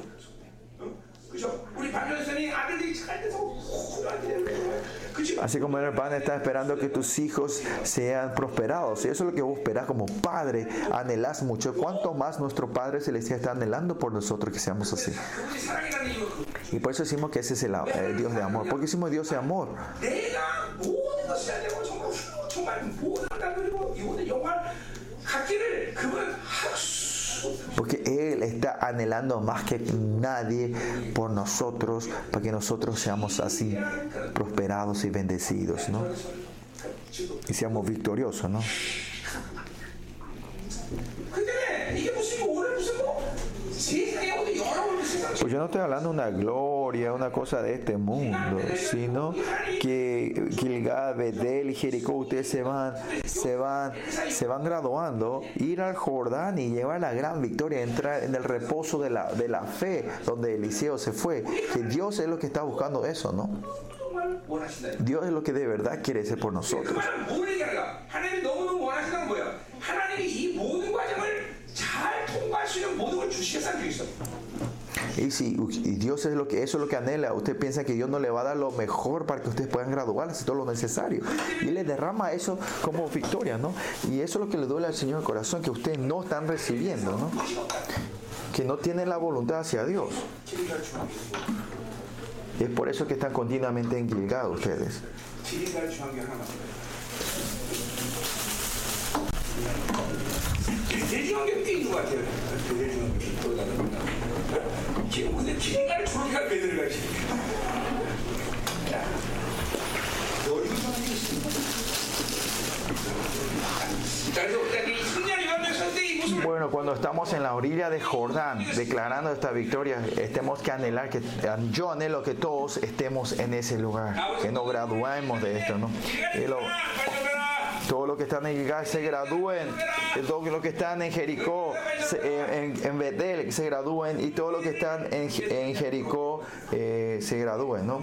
Así como el Padre está esperando que tus hijos sean prosperados. Y eso es lo que vos esperás como Padre. Anhelás mucho. ¿Cuánto más nuestro Padre Celestial está anhelando por nosotros que seamos así? Y por eso decimos que ese es el, eh, el Dios de amor. Porque decimos Dios de amor. Porque Él está anhelando más que nadie por nosotros, para que nosotros seamos así prosperados y bendecidos, ¿no? Y seamos victoriosos, ¿no? Pues yo no estoy hablando de una gloria, una cosa de este mundo, sino que Gilgad, Bedel, Jericó, ustedes se van, se van, se van graduando, ir al Jordán y llevar la gran victoria, entrar en el reposo de la, de la fe, donde Eliseo se fue, que Dios es lo que está buscando eso, ¿no? Dios es lo que de verdad quiere ser por nosotros. Y si Dios es lo que eso es lo que anhela, usted piensa que Dios no le va a dar lo mejor para que ustedes puedan graduarse, todo lo necesario. Y le derrama eso como victoria, ¿no? Y eso es lo que le duele al Señor el corazón, que ustedes no están recibiendo, ¿no? Que no tienen la voluntad hacia Dios. Y es por eso que están continuamente engilgados ustedes. Bueno, cuando estamos en la orilla de Jordán declarando esta victoria, estemos que anhelar, que yo anhelo que todos estemos en ese lugar, que nos graduemos de esto, ¿no? Todos los que están en Gilgal se gradúen, todos los que están en Jericó, eh, en, en Betel se gradúen y todos los que están en, en Jericó eh, se gradúen, ¿no?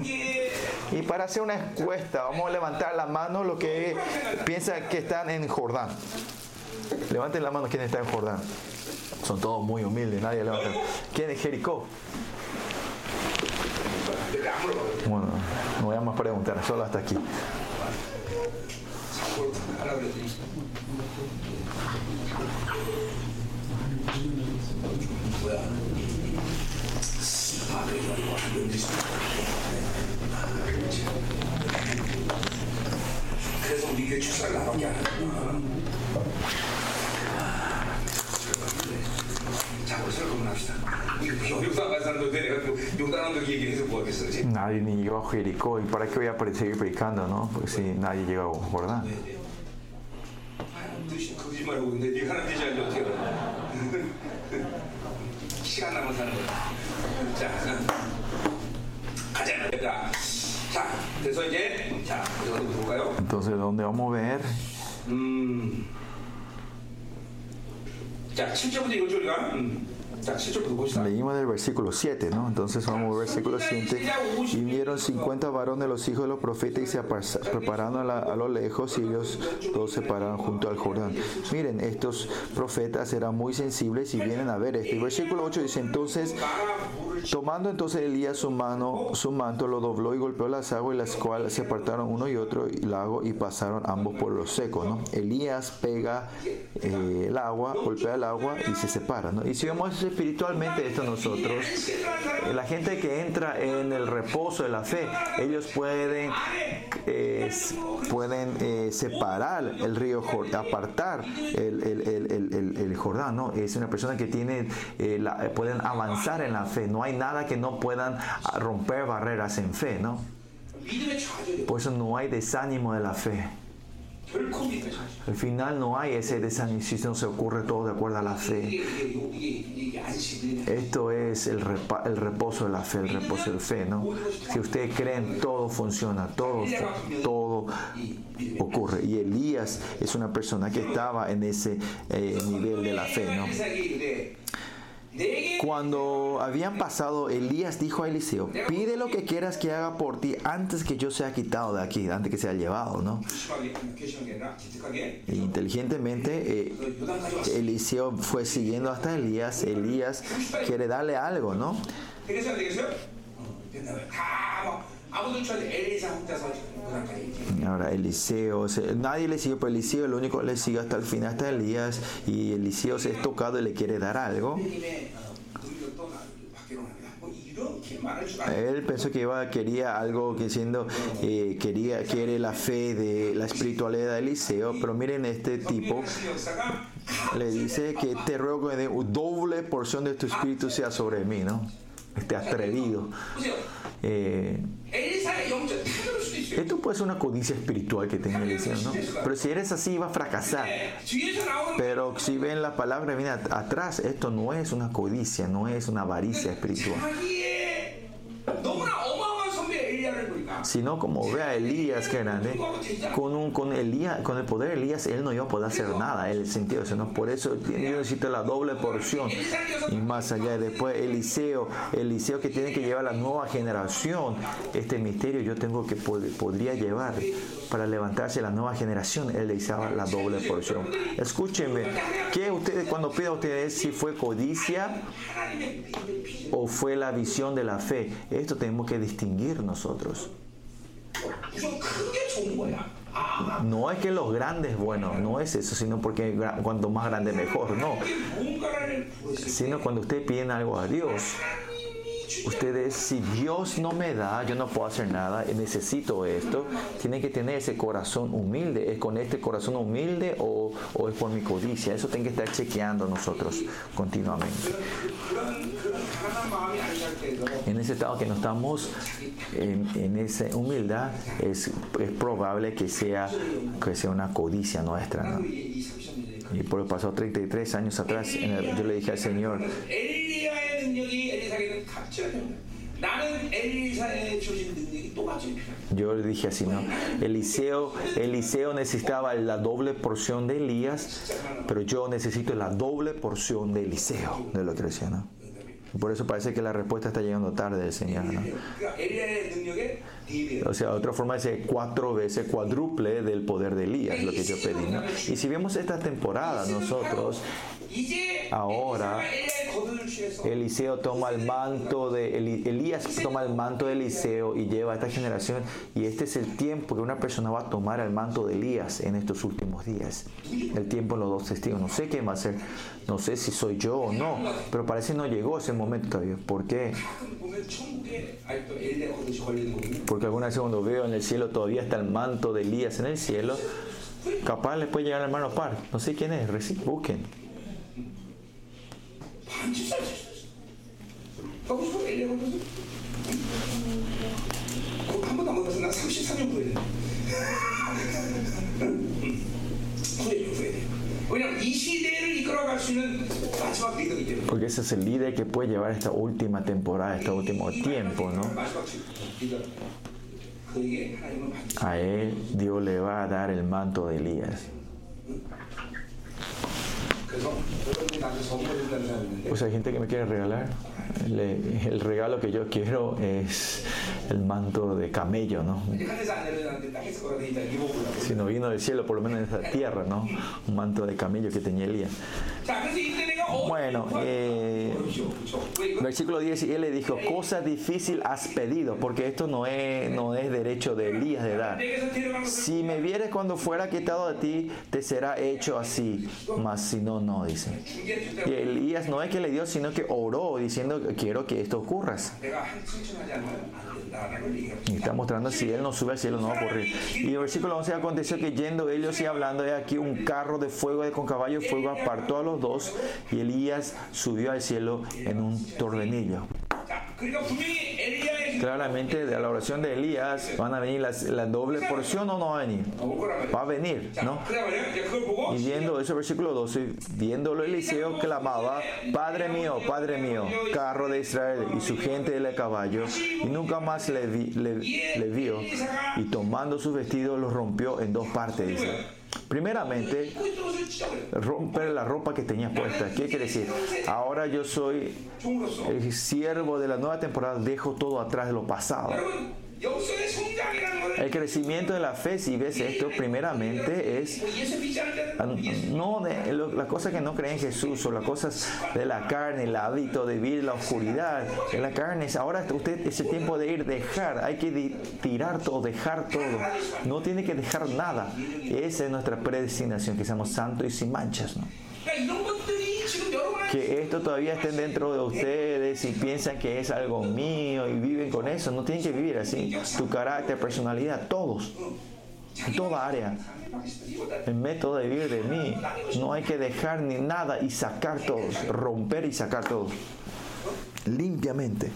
Y para hacer una encuesta, vamos a levantar la mano los que piensan que están en Jordán. Levanten la mano quienes están en Jordán. Son todos muy humildes, nadie levanta. ¿Quién es Jericó? Bueno, no voy a más preguntar, solo hasta aquí. 하라 그랬더니 뭐야 아 그래 가지고 연기 그래서 우리 교회 축사를 나밖에 안 하는구나 자 우리 설거문 합시다 용산 간 사람도 내가 또 용단한 거 얘기를 해서 뭐 하겠어 그치? Nadie ni llegó a Jericó. ¿Y para qué voy a pre- seguir predicando, no? Porque si nadie llegó a Jordán. (laughs) 뜻이 거짓말하고 있는데 네가 하는 뜻이 아닌데 어떻게 알아 시간 남아 사는 거야 자 가자 자, 자 그래서 이제 자 어디 어디 볼까요 Entonces, ¿dónde vamos a ver? 음. 자 7절부터 읽어줘 우리가 음. Leímos del versículo 7, ¿no? Entonces vamos al versículo 7. Y vinieron 50 varones los hijos de los profetas y se prepararon a, a lo lejos y ellos todos se pararon junto al Jordán. Miren, estos profetas eran muy sensibles y vienen a ver este. Y versículo 8 dice, entonces, tomando entonces Elías su mano, su manto, lo dobló y golpeó las aguas, y las cuales se apartaron uno y otro y lago y pasaron ambos por los secos, ¿no? Elías pega eh, el agua, golpea el agua y se separa, ¿no? Y si vemos ese espiritualmente esto nosotros. La gente que entra en el reposo de la fe, ellos pueden, eh, pueden eh, separar el río Jordán, apartar el, el, el, el, Jordán, ¿no? Es una persona que tiene, eh, pueden avanzar en la fe, no hay nada que no puedan ah, romper barreras en fe, ¿no? Por eso no hay desánimo de la fe. Al final no hay ese desanición, se ocurre todo de acuerdo a la fe. Esto es el, el reposo de la fe, el reposo de la fe, ¿no? Si ustedes creen, todo funciona, todo, todo ocurre. Y Elías es una persona que estaba en ese eh, nivel de la fe, ¿no? Cuando habían pasado, Elías dijo a Eliseo, pide lo que quieras que haga por ti antes que yo sea quitado de aquí, antes que sea llevado, ¿no? E inteligentemente, eh, Eliseo fue siguiendo hasta Elías. Elías quiere darle algo, ¿no? Ahora, Eliseo, nadie le siguió por Eliseo, el único que le siguió hasta el final hasta Elías y Eliseo se es tocado y le quiere dar algo. Él pensó que iba, quería algo que siendo, eh, quería, quiere la fe de la espiritualidad de Eliseo, pero miren este tipo, le dice que te ruego que doble porción de tu espíritu sea sobre mí, ¿no? Este atrevido. Eh, esto puede ser una codicia espiritual que tenga Eliseo, ¿no? Pero si eres así, va a fracasar. Pero si ven la palabra, viene atrás. Esto no es una codicia, no es una avaricia espiritual sino como ve a Elías, que grande, con, un, con, Elías, con el poder de Elías, él no iba a poder hacer nada, el sentido, o sea, ¿no? por eso yo necesito la doble porción. Y más allá, después Eliseo, Eliseo que tiene que llevar a la nueva generación, este misterio yo tengo que pod podría llevar para levantarse la nueva generación, él le izaba la doble porción. Escúchenme, ¿qué ustedes, cuando pida a ustedes si fue codicia o fue la visión de la fe? Esto tenemos que distinguir nosotros. No es que los grandes, bueno, no es eso, sino porque cuanto más grande mejor, no. Sino cuando ustedes piden algo a Dios, ustedes, si Dios no me da, yo no puedo hacer nada, eh, necesito esto, tienen que tener ese corazón humilde. ¿Es con este corazón humilde o, o es por mi codicia? Eso tienen que estar chequeando nosotros continuamente. En ese estado que no estamos, en, en esa humildad, es, es, probable que sea, que sea una codicia nuestra. ¿no? Y por el pasado 33 años atrás, en el, yo le dije al Señor, yo le dije así, ¿no? Eliseo, Eliseo necesitaba la doble porción de Elías, pero yo necesito la doble porción de Eliseo, de lo que decía, ¿no? Por eso parece que la respuesta está llegando tarde del Señor. O sea, otra forma dice eh, cuatro veces cuádruple del poder de Elías, lo que yo pedí. Y si vemos esta temporada nosotros, Ahora Eliseo toma el manto de Elías toma el manto de Eliseo y lleva a esta generación y este es el tiempo que una persona va a tomar el manto de Elías en estos últimos días. El tiempo en los dos testigos. No sé qué va a ser, no sé si soy yo o no, pero parece que no llegó ese momento todavía. ¿Por qué? Porque alguna vez cuando veo en el cielo todavía está el manto de Elías en el cielo, capaz les puede llegar el hermano Par. No sé quién es, busquen. 반지 쌀수 있어. 하고 싶어 엘리야 거듭이? 한 번도 안 먹어서 나 33년 후회돼. 후회돼 후회돼. 왜냐면 이 시대를 이끌어갈 수 있는 마지막 리더이기 때문에. Porque ese es el líder que puede llevar esta última temporada, este último tiempo, ¿no? 마지막 리더. 그에게 하나님은 반드시 A él Dios le va a dar el manto de Elías. Pues hay gente que me quiere regalar. El, el regalo que yo quiero es el manto de camello, ¿no? Si no vino del cielo, por lo menos de esa tierra, ¿no? Un manto de camello que tenía Elías. Bueno, eh, versículo 10, y él le dijo, cosa difícil has pedido, porque esto no es, no es derecho de Elías de dar. Si me vieres cuando fuera quitado de ti, te será hecho así, mas si no, no, dice. Y Elías no es que le dio, sino que oró diciendo, quiero que esto ocurra. Y está mostrando si él no sube al cielo no va a ocurrir. Y el versículo 11 aconteció que yendo ellos y hablando, he aquí un carro de fuego con caballo de fuego apartó a los dos y Elías subió al cielo en un tordenillo. Claramente de la oración de Elías van a venir las, la doble porción o no va a venir. Va a venir, ¿no? Y viendo ese versículo 12, viéndolo Eliseo clamaba, Padre mío, Padre mío, carro de Israel y su gente de caballo, y nunca más le, le, y tomando su vestido lo rompió en dos partes, dice. Primeramente, romper la ropa que tenías puesta. ¿Qué quiere decir? Ahora yo soy el siervo de la nueva temporada, dejo todo atrás de lo pasado. El crecimiento de la fe, si ves esto, primeramente es ah, no de, las cosas que no creen en Jesús o las cosas de la carne, el hábito de vivir la oscuridad, de la carne. Ahora usted es el tiempo de ir, dejar, hay que tirar todo, dejar todo. No tiene que dejar nada. Esa es nuestra predestinación, que seamos santos y sin manchas. ¿no? que esto todavía esté dentro de ustedes y piensan que es algo mío y viven con eso. No tienen que vivir así. Tu carácter, personalidad, todos. En toda área. El método de vivir de mí. No hay que dejar ni nada y sacar todos. Romper y sacar todos. Limpiamente.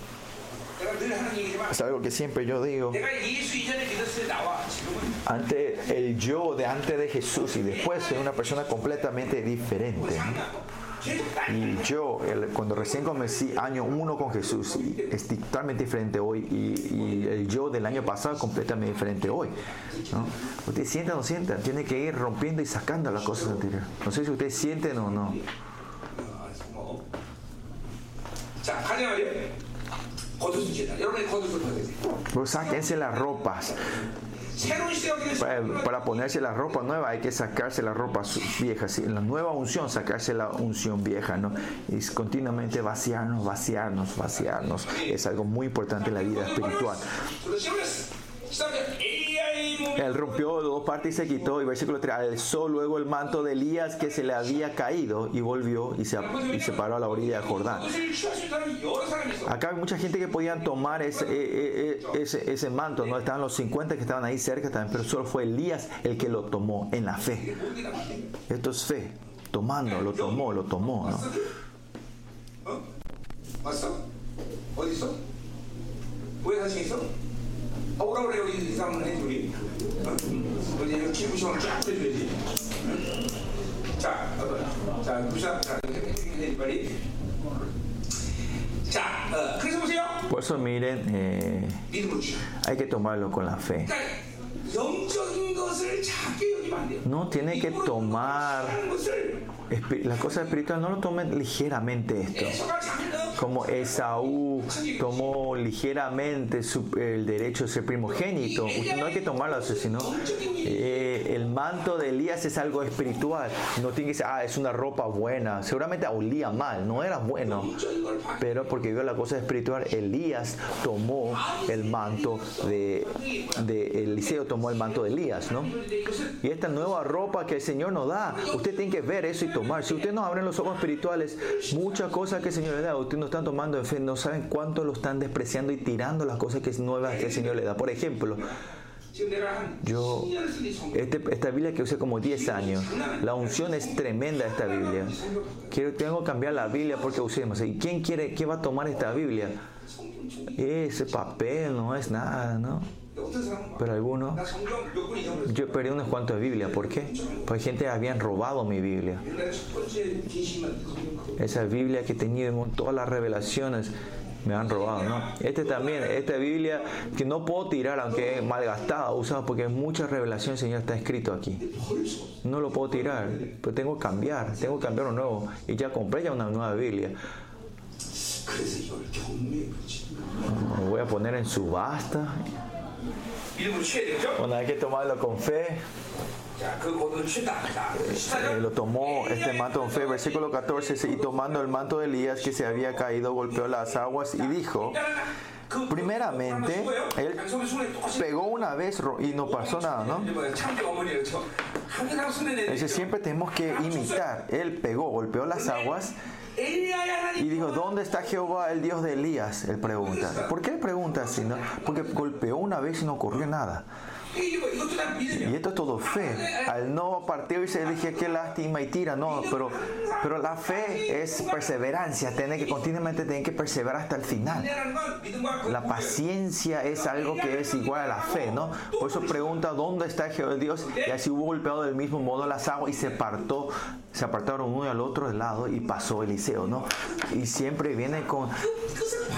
Es algo que siempre yo digo. Ante el yo de antes de Jesús y después soy una persona completamente diferente. Y yo, cuando recién comencé año uno con Jesús, es totalmente diferente hoy. Y, el yo del año pasado es completamente diferente hoy. ¿no? Ustedes sienten o no sienten, tienen que ir rompiendo y sacando las cosas anteriores. No sé si ustedes sienten o no. Pues sáquense las ropas. Para, ponerse la ropa nueva hay que sacarse la ropa vieja, ¿sí? la nueva unción, sacarse la unción vieja, ¿no? Y continuamente vaciarnos, vaciarnos, vaciarnos. Es algo muy importante en la vida espiritual. Él rompió dos partes y se quitó. Y versículo 3, alzó luego el manto de Elías que se le había caído y volvió y se, paró a la orilla de Jordán. Acá hay mucha gente que podían tomar ese, eh, eh, eh, ese manto, ¿no? Estaban los 50 que estaban ahí cerca también, pero solo fue Elías el que lo tomó en la fe. Esto es fe, tomando, lo tomó, lo tomó, ¿no? 어? 왔어? 어디 있어? 왜 사진 있어? 아, 오라 그래 여기 이 사람은 해 우리. 어? 어디 이거 기부 시간을 쫙 해줘야지. 응? 자, 어떤? 자, 부사, 자, 이렇게 해 빨리. 자, 어, 그래서 보세요. Por eso miren, eh, 믿음으로 취하. hay que tomarlo con la fe. No tiene que tomar la cosa espiritual, no lo tomen ligeramente esto. Como Esaú tomó ligeramente su, el derecho de ser primogénito. No hay que tomarlo así, sino eh, el manto de Elías es algo espiritual. No tiene que ser, ah, es una ropa buena. Seguramente olía mal, no era bueno. Pero porque vio la cosa espiritual, Elías tomó el manto de, de Eliseo, tomó tomó el manto de Elías, ¿no? Y esta nueva ropa que el Señor nos da, usted tiene que ver eso y tomar. Si usted no abre los ojos espirituales, muchas cosas que el Señor le da, usted no están tomando en fe, no saben cuánto lo están despreciando y tirando las cosas que es nuevas que el Señor le da. Por ejemplo, yo, este, esta Biblia que usé como 10 años, la unción es tremenda esta Biblia. Quiero, tengo que cambiar la Biblia porque usé ¿Y quién quiere, quién va a tomar esta Biblia? Ese papel no es nada, ¿no? Pero algunos, yo perdí unos cuantos de Biblia. ¿Por qué? Porque gente habían robado mi Biblia. Esa Biblia que tenía todas las revelaciones me han robado, ¿no? Este también, esta Biblia que no puedo tirar, aunque es malgastada, usada, porque hay mucha revelación, Señor, está escrito aquí. No lo puedo tirar, pero tengo que cambiar, tengo que cambiar un nuevo. Y ya compré ya una nueva Biblia. Voy a poner en subasta bueno, hay que tomarlo con fe. Eh, lo tomó este manto con fe. Versículo 14 Y tomando el manto de Elías que se había caído, golpeó las aguas y dijo: Primeramente, él pegó una vez y no pasó nada, ¿no? Entonces siempre tenemos que imitar. Él pegó, golpeó las aguas y dijo, ¿dónde está Jehová, el Dios de Elías? Él pregunta. ¿Por qué él pregunta así? Porque golpeó una vez y no ocurrió nada. Y esto es todo fe. Al no partirse, dije qué lástima y tira. No, pero, pero la fe es perseverancia. Tiene que continuamente tienen que perseverar hasta el final. La paciencia es algo que es igual a la fe, ¿no? Por eso pregunta dónde está el Jehová Dios. Y así hubo golpeado del mismo modo las aguas y se apartó. Se apartaron uno al otro lado y pasó Eliseo, ¿no? Y siempre viene con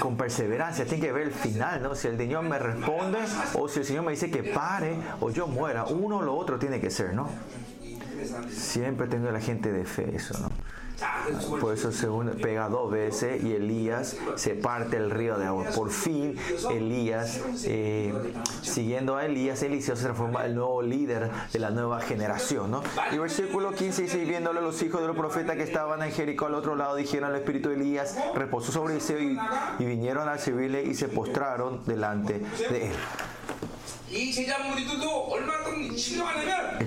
con perseverancia, tiene que ver el final, ¿no? Si el Señor me responde o si el Señor me dice que para pare o yo muera, uno o lo otro tiene que ser, ¿no? Siempre tengo a la gente de fe, eso, ¿no? Por eso se une, pega dos veces y Elías se parte el río de agua. Por fin, Elías, eh, siguiendo a Elías, Eliseo se transforma el nuevo líder de la nueva generación. ¿no? Y versículo 15 dice: Viéndolo los hijos de los profetas que estaban en Jericó al otro lado, dijeron: El espíritu de Elías reposó sobre Eliseo y, y vinieron a servirle y se postraron delante de él.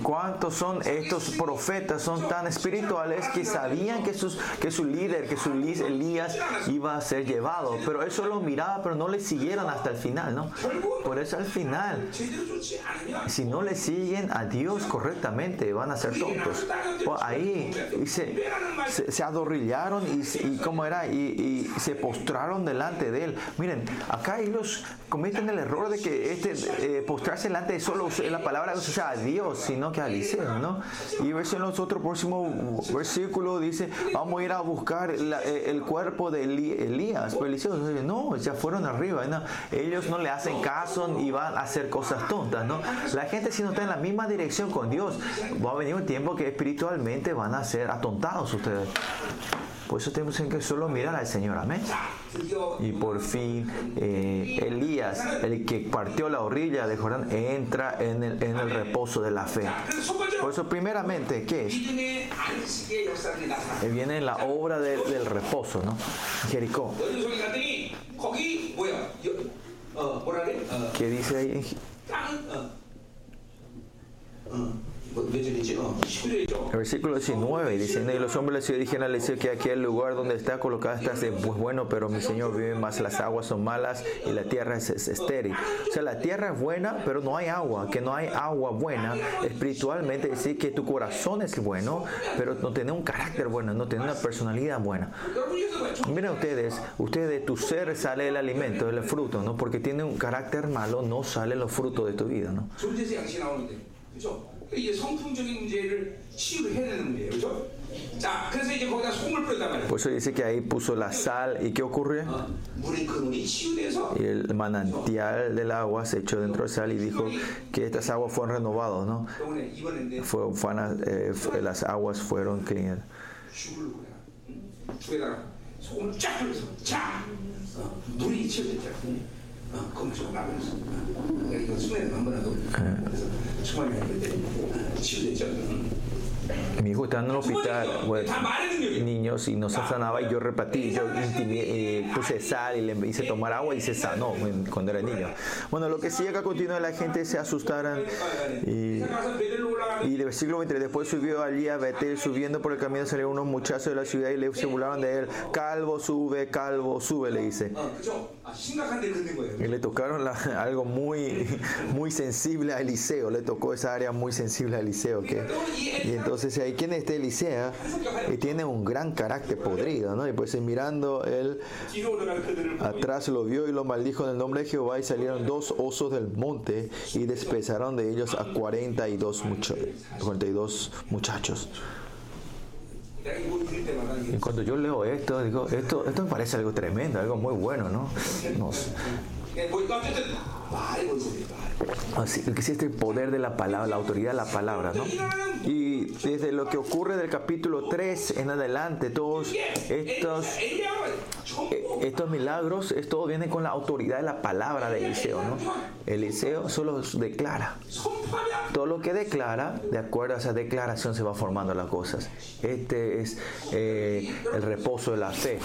¿Cuántos son estos profetas? Son tan espirituales que sabían que, sus, que su líder, que su Elías iba a ser llevado. Pero eso lo miraba, pero no le siguieron hasta el final, ¿no? Por eso al final, si no le siguen a Dios correctamente, van a ser tontos. Pues ahí se, se, se, adorrillaron y, y ¿cómo era? Y, y, se postraron delante de él. Miren, acá ellos cometen el error de que este... Eh, postrarse delante de solo la palabra no se usa a Dios, sino que a Eliseo, ¿no? Y ves en los otros próximos versículos dice, vamos a ir a buscar eh, el cuerpo de Elías. Pero Eliseo dice, no, ya fueron arriba, ¿no? Ellos no le hacen caso y van a hacer cosas tontas, ¿no? La gente si no está en la misma dirección con Dios, va a venir un tiempo que espiritualmente van a ser atontados ustedes. Por eso tenemos que solo mirar al Señor, amén. Y por fin eh, Elías, el que partió la orilla de Jordán, entra en el, reposo de la fe. Por eso primeramente, ¿qué es? Eh, viene la obra del reposo, ¿no? Jericó. ¿Qué dice ahí? El versículo 19 dice, y los hombres de dijeron al que aquí el lugar donde está colocada esta es pues bueno, pero mi Señor vive más, las aguas son malas y la tierra es, estéril. O sea, la tierra es buena, pero no hay agua. Que no hay agua buena espiritualmente, decir que tu corazón es bueno, pero no tiene un carácter bueno, no tiene una personalidad buena. Miren ustedes, ustedes de tu ser sale el alimento, el fruto, ¿no? Porque tiene un carácter malo, no salen los frutos de tu vida, ¿no? 존재에서 양식이 나오는데, 그죠? 이게 성품적인 문제를 치유를 해야 되는 문제예요, 그죠? 자, 그래서 이제 거기다 소금을 뿌렸단 말이에요. Por eso dice que ahí puso la sal. ¿Y qué ocurre? 물이 그 물이 치유돼서 Y el manantial del agua se echó dentro de sal y dijo que estas aguas fueron renovadas, ¿no? 이번에 이번에 이제 Fue, fueron, eh, fue- las aguas fueron clean. 죽을 거야. 응? 죽에다가 소금을 쫙 뿌려서 자, 어, 물이 치유됐죠. 어, mi hijo estaba en el hospital, niños, y no se sanaba, y yo repatí, yo eh, puse sal y le hice tomar agua y se sanó cuando era niño. Bueno, lo que sí acá continúa, la gente se asustaran y, y del siglo XXIII después subió allí a Betel, subiendo por el camino salieron unos muchachos de la ciudad y le se burlaban de él, calvo sube, calvo sube, le dice. Y le tocaron la, (laughs) algo muy, (laughs) muy sensible a Eliseo, le tocó esa área muy sensible a Eliseo. Que, y entonces ahí quien esté Elisea y tiene un gran carácter podrido, ¿no? Y pues eh, mirando él atrás lo vio y lo maldijo en el nombre de Jehová y salieron dos osos del monte y despezaron de ellos a 42 muchachos. 42 muchachos. Y cuando yo leo esto, digo, esto, esto me parece algo tremendo, algo muy bueno, ¿no? No Así que existe el poder de la palabra, la autoridad de la palabra, ¿no? Y desde lo que ocurre del capítulo 3 en adelante, todos estos, eh, estos milagros, todo viene con la autoridad de la palabra de Eliseo, ¿no? Eliseo solo declara. Todo lo que declara, de acuerdo a esa declaración se va formando las cosas. Este es eh, el reposo de la fe.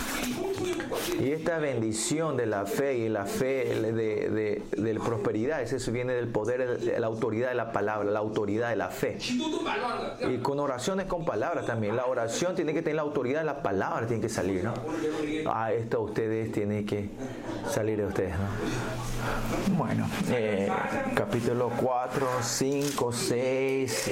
Y esta bendición de la fe y la fe de, de, de de prosperidad, ese viene del poder, la autoridad de la palabra, la autoridad de la fe. Y con oraciones con palabras también. La oración tiene que tener la autoridad de la palabra, tiene que salir, ¿no? Ah, esto ustedes tienen que salir de ustedes. Bueno, eh, capítulo 4, 5, 6.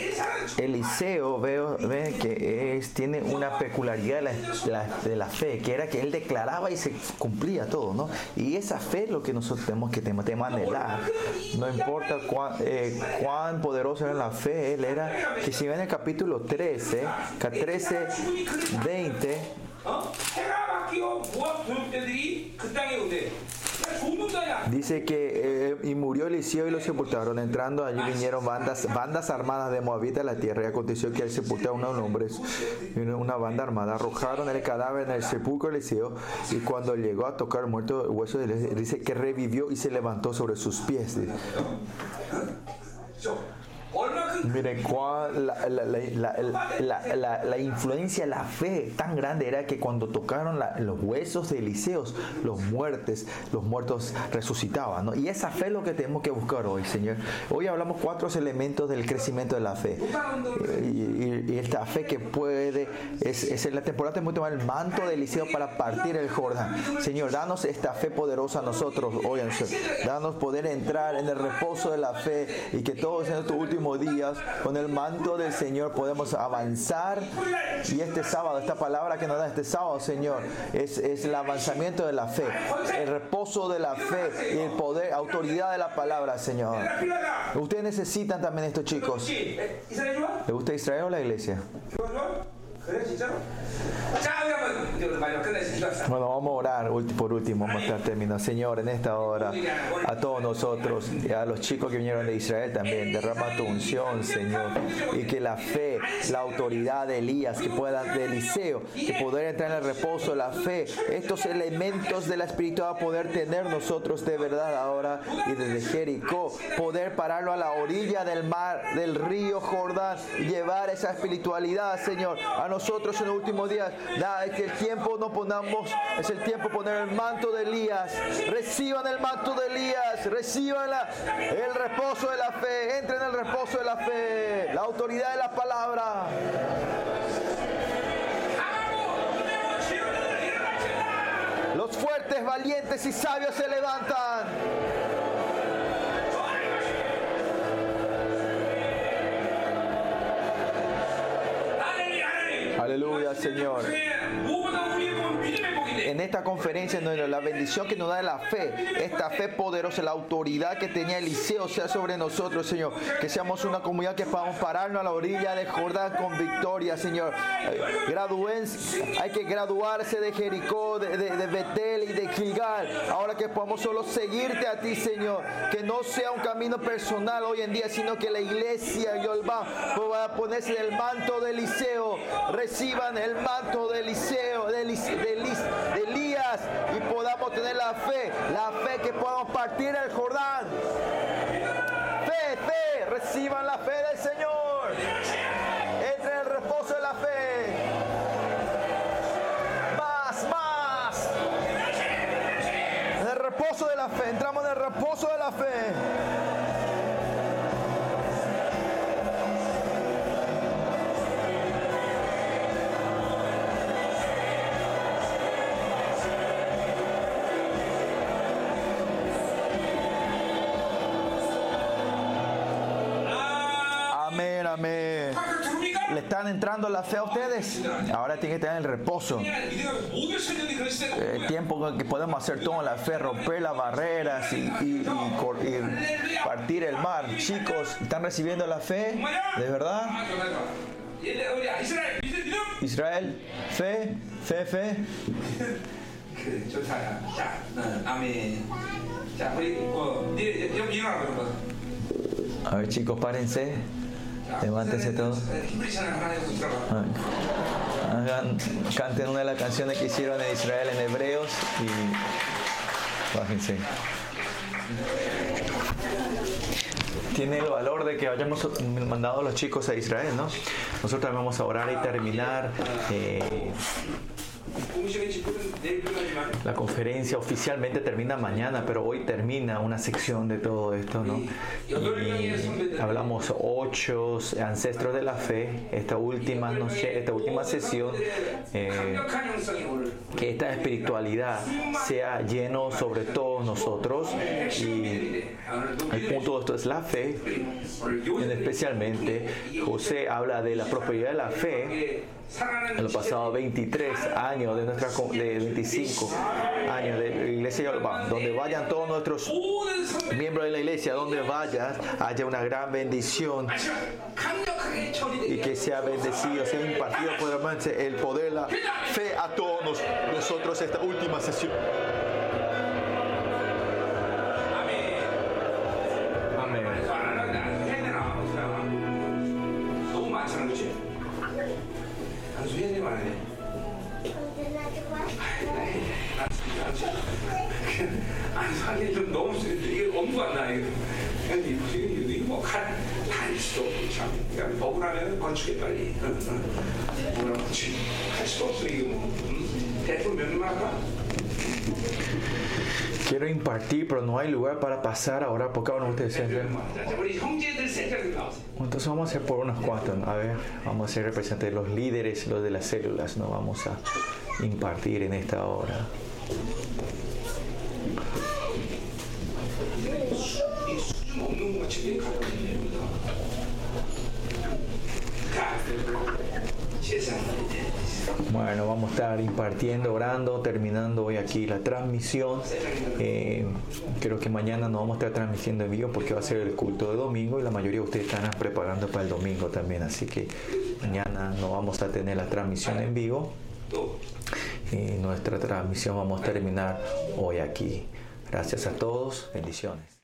Eliseo, veo, ve que es, tiene una peculiaridad de la, de la fe, que era que él declaraba y se cumplía todo, ¿no? Y esa fe es lo que nosotros tenemos que tener anhelar. No importa cuán, eh, cuán poderosa era la fe, él era, que si ven el capítulo 13, ca- 13, 20, Dice que eh, y murió Eliseo y lo sepultaron. Entrando allí vinieron bandas, bandas armadas de Moabita a la tierra y aconteció que él sepultó a unos hombres y una banda armada. Arrojaron el cadáver en el sepulcro de Eliseo y cuando llegó a tocar el muerto el hueso, de Eliseo, dice que revivió y se levantó sobre sus pies. Mirecuá, la, la, la, influencia, la fe tan grande era que cuando tocaron los huesos de Eliseos, los muertes, los muertos resucitaban. ¿no? Y esa fe es lo que tenemos que buscar hoy, Señor. Hoy hablamos cuatro elementos del crecimiento de la fe. Y, y, y esta fe que puede, es, es en la temporada tenemos que tomar el manto de Eliseo para partir el Jordán. Señor, danos esta fe poderosa a nosotros hoy, Señor. Danos poder entrar en el reposo de la fe y que todos en estos últimos días con el manto del Señor podemos avanzar. Y este sábado, esta palabra que nos da este sábado, Señor, es, el avanzamiento de la fe, el reposo de la fe y el poder, autoridad de la palabra, Señor. Ustedes necesitan también estos chicos. ¿Le gusta Israel o la iglesia? Bueno, vamos a orar por último, vamos a terminar. Señor, en esta hora, a todos nosotros, y a los chicos que vinieron de Israel también, derrama tu unción, Señor, y que la fe, la autoridad de Elías, que pueda, de Eliseo, que poder entrar en el reposo, la fe, estos elementos de la espiritualidad, poder tener nosotros de verdad ahora y desde Jericó, poder pararlo a la orilla del mar, del río Jordán, y llevar esa espiritualidad, Señor, a nosotros en los últimos días, da que tiempo no ponamos, es el tiempo poner el manto de Elías. Reciban el manto de Elías, reciban el reposo de la fe, entren en el reposo de la fe, la autoridad de la palabra. Los fuertes, valientes y sabios se levantan. Aleluya, Señor en esta conferencia, en la bendición que nos da la fe, esta fe poderosa, la autoridad que tenía Eliseo sea sobre nosotros, Señor. Que seamos una comunidad que podamos pararnos a la orilla de Jordán con victoria, Señor. Eh, hay que graduarse de Jericó, de, de, Betel y de Gilgal. Ahora que podamos solo seguirte a ti, Señor. Que no sea un camino personal hoy en día, sino que la iglesia y pueda ponerse el manto de Eliseo. Reciban el manto de Eliseo, de, de Elías y podamos tener la fe, la fe que podamos partir el Jordán. Fe, fe, reciban la fe del Señor. Entre en el reposo de la fe. Más, más. En el reposo de la fe, entramos en el reposo de la fe. ¿Le están entrando la fe a ustedes? Ahora tienen que tener el reposo. El tiempo que podemos hacer todo la fe, romper las barreras y, y, partir el mar. Chicos, ¿están recibiendo la fe? ¿De verdad? Israel, fe, fe, fe. A ver chicos, párense. Levántense todos. Hagan, canten una de las canciones que hicieron en Israel en hebreos y bájense. Tiene el valor de que hayamos mandado a los chicos a Israel, ¿no? Nosotros vamos a orar y terminar. Eh, la conferencia oficialmente termina mañana, pero hoy termina una sección de todo esto, ¿no? Y hablamos ocho ancestros de la fe, esta última noche, esta última sesión, eh, que esta espiritualidad sea lleno sobre todos nosotros. Y el punto de esto es la fe, especialmente José habla de la prosperidad de la fe. En los pasados 23 años de nuestra de 25 años de iglesia donde vayan todos nuestros miembros de la iglesia, donde vayas, haya una gran bendición. Y que sea bendecido, sea impartido poderosamente el poder, la fe a todos nosotros esta última sesión. noche, Una noche. Quiero impartir, pero no hay lugar para pasar a orar por uno de ustedes. Entonces vamos a hacer por unos cuantos. A ver, vamos a ser representantes de los líderes, los de las células. No vamos a impartir en esta hora. Bueno, vamos a estar impartiendo, orando, terminando hoy aquí la transmisión. Eh, creo que mañana no vamos a estar transmitiendo en vivo porque va a ser el culto de domingo y la mayoría de ustedes están preparando para el domingo también. Así que mañana no vamos a tener la transmisión en vivo. Y nuestra transmisión vamos a terminar hoy aquí. Gracias a todos. Bendiciones.